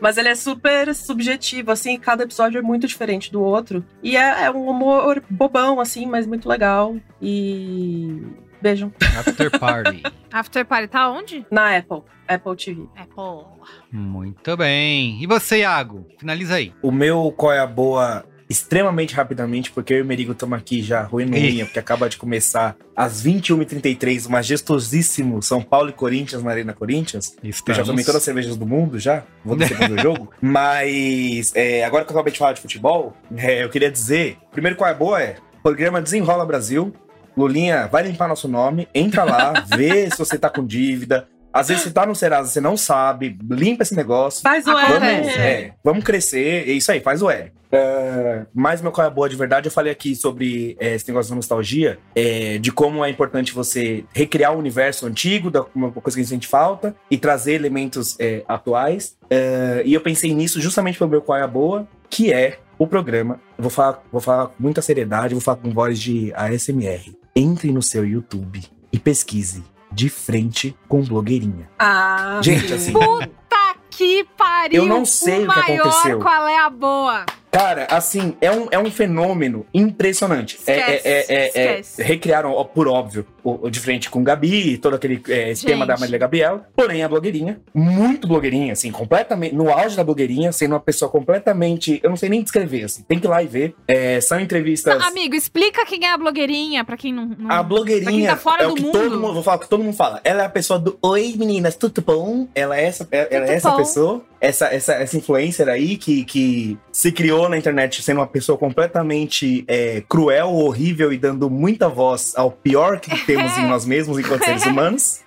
Speaker 3: Mas ele é super subjetivo, assim, cada episódio é muito diferente do outro. E é, é um humor bobão, assim, mas muito legal. E. Vejam.
Speaker 1: After Party.
Speaker 2: After Party tá onde?
Speaker 3: Na Apple. Apple TV.
Speaker 2: Pô.
Speaker 1: Muito bem. E você, Iago? Finaliza aí.
Speaker 4: O meu qual é a boa extremamente rapidamente, porque eu e o Merigo estamos aqui já
Speaker 1: Ih.
Speaker 4: unha, porque acaba de começar às 21h33, o majestosíssimo São Paulo e Corinthians na Arena Corinthians. Eu já
Speaker 1: Estamos.
Speaker 4: tomei todas as cervejas do mundo, já. Vou descer do jogo. Mas, é, agora que eu acabei de falar de futebol, é, eu queria dizer: primeiro, qual é boa é: programa Desenrola Brasil. Lulinha, vai limpar nosso nome, entra lá, vê se você tá com dívida. Às vezes você tá no Serasa, você não sabe, limpa esse negócio.
Speaker 3: Faz o
Speaker 4: Vamos,
Speaker 2: Acontece.
Speaker 3: L.
Speaker 4: é, vamos crescer, é isso aí, faz o L. É, mas meu qual é boa de verdade, eu falei aqui sobre é, esse negócio da nostalgia, é, de como é importante você recriar o universo antigo, da uma coisa que a gente sente falta, e trazer elementos é, atuais. É, e eu pensei nisso justamente pelo meu qual é boa, que é o programa. Eu vou falar, vou falar com muita seriedade, vou falar com voz de ASMR. Entre no seu YouTube e pesquise de frente com blogueirinha.
Speaker 3: Ah,
Speaker 4: Gente,
Speaker 3: sim.
Speaker 4: assim,
Speaker 2: Puta que pariu!
Speaker 4: Eu não sei o que
Speaker 2: maior
Speaker 4: aconteceu.
Speaker 2: qual é a boa.
Speaker 4: Cara, assim, é um, é um fenômeno impressionante. É-
Speaker 2: Esquece,
Speaker 4: é, é, é,
Speaker 2: esquece.
Speaker 4: é, recriaram, por óbvio, o, o de frente com Gabi, todo aquele é, esquema da Marília Gabriel. Porém, a blogueirinha, muito blogueirinha, assim, completamente, no auge da blogueirinha, sendo uma pessoa completamente. Eu não sei nem descrever, assim, tem que ir lá e ver. É, são entrevistas.
Speaker 2: Amigo, explica quem é a blogueirinha, pra quem não. não-
Speaker 4: A
Speaker 2: Pra
Speaker 4: blogueirinha
Speaker 2: quem tá fora
Speaker 4: é o
Speaker 2: do
Speaker 4: que
Speaker 2: mundo.
Speaker 4: todo mundo, vou falar o que todo mundo fala. Ela é a pessoa do Oi, meninas, tudo bom? Ela é essa, ela é essa pessoa, essa, essa, essa influencer aí que, que se criou na internet sendo uma pessoa completamente é, cruel, horrível e dando muita voz ao pior que temos em nós mesmos enquanto seres humanos.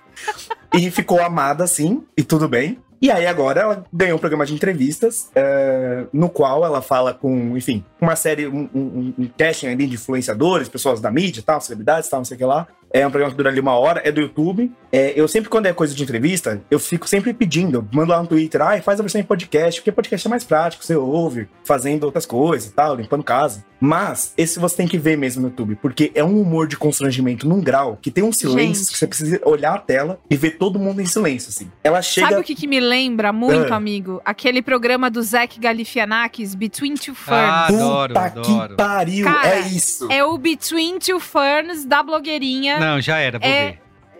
Speaker 4: E ficou amada assim, e tudo bem. E aí agora ela ganhou um programa de entrevistas, é, no qual ela fala com, enfim, uma série, um, um, um casting ali de influenciadores, pessoas da mídia, tal, celebridades, tal, não sei o que lá. É um programa que dura ali uma hora, é do YouTube. É, eu sempre, quando é coisa de entrevista, eu fico sempre pedindo, eu mando lá no Twitter, ai, faz a versão em podcast, porque podcast é mais prático, você ouve, fazendo outras coisas e tal, limpando casa. Mas, esse você tem que ver mesmo no YouTube, porque é um humor de constrangimento num grau que tem um silêncio
Speaker 2: Gente.
Speaker 4: que você precisa olhar a tela e ver todo mundo em silêncio, assim. Ela chega.
Speaker 2: Sabe o que, que me lembra muito,
Speaker 4: Ah.
Speaker 2: amigo? Aquele programa do Zac Galifianakis, Between Two Ferns.
Speaker 1: Ah, adoro,
Speaker 4: Puta
Speaker 1: adoro.
Speaker 4: que pariu,
Speaker 2: Cara,
Speaker 4: é isso.
Speaker 2: É o Between Two Ferns da blogueirinha.
Speaker 1: Não, já era, vou
Speaker 2: É-
Speaker 1: ver.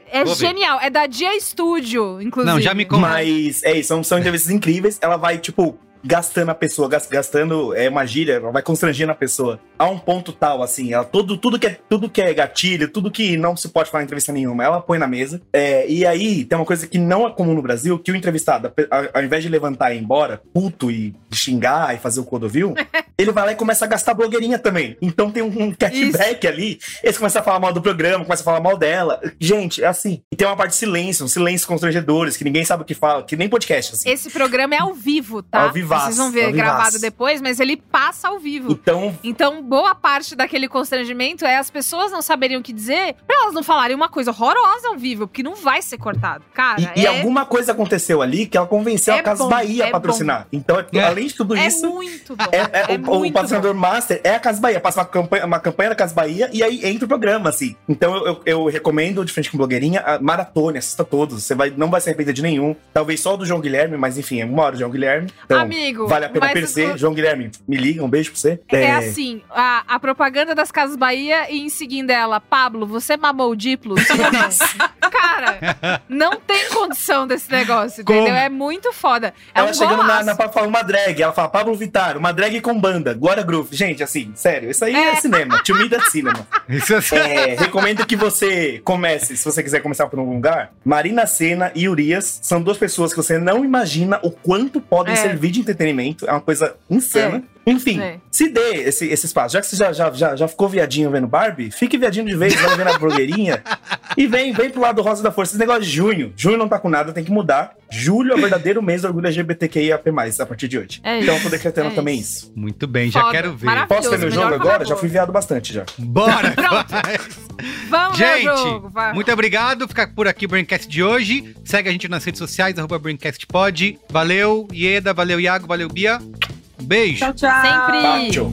Speaker 2: É
Speaker 1: Vou ver.
Speaker 2: genial. É da Dia Studio, inclusive.
Speaker 1: Não, já me conta.
Speaker 4: Mas é isso, são, são entrevistas incríveis. Ela vai, tipo, gastando a pessoa, gas- gastando é uma gíria, ela vai constrangendo a pessoa a um ponto tal, assim. Ela, todo, tudo, que é, tudo que é gatilho, tudo que não se pode falar em entrevista nenhuma, ela põe na mesa. É, e aí tem uma coisa que não é comum no Brasil, que o entrevistado, ao invés de levantar e ir embora, puto e xingar e fazer o codovil, ele vai lá e começa a gastar blogueirinha também. Então tem um, um cashback ali. Eles começam a falar mal do programa, começam a falar mal dela. Gente, é assim. E tem uma parte de silêncio, um silêncio constrangedores, que ninguém sabe o que fala, que nem podcast, assim.
Speaker 2: Esse programa é ao vivo, tá?
Speaker 4: Ao vivaço,
Speaker 2: Vocês vão ver
Speaker 4: vivaço.
Speaker 2: gravado depois, mas ele passa ao vivo.
Speaker 4: Então,
Speaker 2: Então, boa parte daquele constrangimento é as pessoas não saberem o que dizer pra elas não falarem uma coisa horrorosa ao vivo, porque não vai ser cortado. Cara,
Speaker 4: e, e
Speaker 2: é,
Speaker 4: alguma coisa aconteceu ali que ela convenceu
Speaker 2: É
Speaker 4: a Casa
Speaker 2: bom,
Speaker 4: Bahia
Speaker 2: é
Speaker 4: a patrocinar. Então, é-
Speaker 1: É.
Speaker 4: além de tudo
Speaker 2: é
Speaker 4: isso.
Speaker 2: muito bom.
Speaker 4: É, é,
Speaker 2: É
Speaker 4: o, o
Speaker 2: muito
Speaker 4: patrocinador master é a Casa Bahia, passa uma campanha, uma campanha da Casa Bahia e aí entra o programa, assim. Então eu, eu, eu recomendo, de frente com blogueirinha, a maratone, assista todos. Você vai, não vai se arrepender de nenhum. Talvez só o do João Guilherme, mas enfim, é uma hora do João Guilherme. Então,
Speaker 2: Amigo,
Speaker 4: vale a pena
Speaker 2: o-
Speaker 4: João Guilherme, me liga, um beijo pra você.
Speaker 2: É, assim, a, a propaganda das Casas Bahia e em seguida ela, Pablo, você mamou o diplo? Sim ou não? Cara, não tem condição desse negócio, entendeu?
Speaker 4: Como?
Speaker 2: É muito foda. É
Speaker 4: Ela
Speaker 2: um
Speaker 4: chegando na,
Speaker 2: golaço.
Speaker 4: na pra falar uma drag, ela fala Pablo Vittar, uma drag com banda, Glória Groove. Gente, assim, sério, isso aí é, cinema. To me, that's cinema.
Speaker 1: Isso é...
Speaker 4: É, recomendo que você comece, se você quiser começar por algum lugar. Marina Senna e Urias são duas pessoas que você não imagina o quanto podem
Speaker 2: É.
Speaker 4: servir de entretenimento. É uma coisa insana. Enfim,
Speaker 2: É.
Speaker 4: se dê esse, esse espaço. Já que você já, já, já, já ficou viadinho vendo Barbie, fique viadinho de vez, vai vendo a blogueirinha. e vem, vem pro lado rosa da força. Esse negócio de junho. Junho não tá com nada, tem que mudar. Julho é o verdadeiro mês do orgulho LGBTQIA a partir de hoje.
Speaker 2: É
Speaker 4: então
Speaker 2: isso,
Speaker 4: eu tô decretando
Speaker 2: é
Speaker 4: também
Speaker 2: isso.
Speaker 4: isso.
Speaker 1: Muito bem, já
Speaker 2: Foda.
Speaker 1: quero ver.
Speaker 4: Posso ver meu jogo agora? Já fui viado bastante já.
Speaker 1: Bora!
Speaker 2: Pronto. Vamos ver
Speaker 1: Gente,
Speaker 2: jogo, vai.
Speaker 1: muito obrigado. Ficar por aqui o Braincast de hoje. Segue a gente nas redes sociais, arroba BraincastPod. Valeu, Ieda, valeu, Iago, valeu, Bia. Beijo.
Speaker 3: Tchau, tchau.
Speaker 2: Sempre.
Speaker 4: Pacho.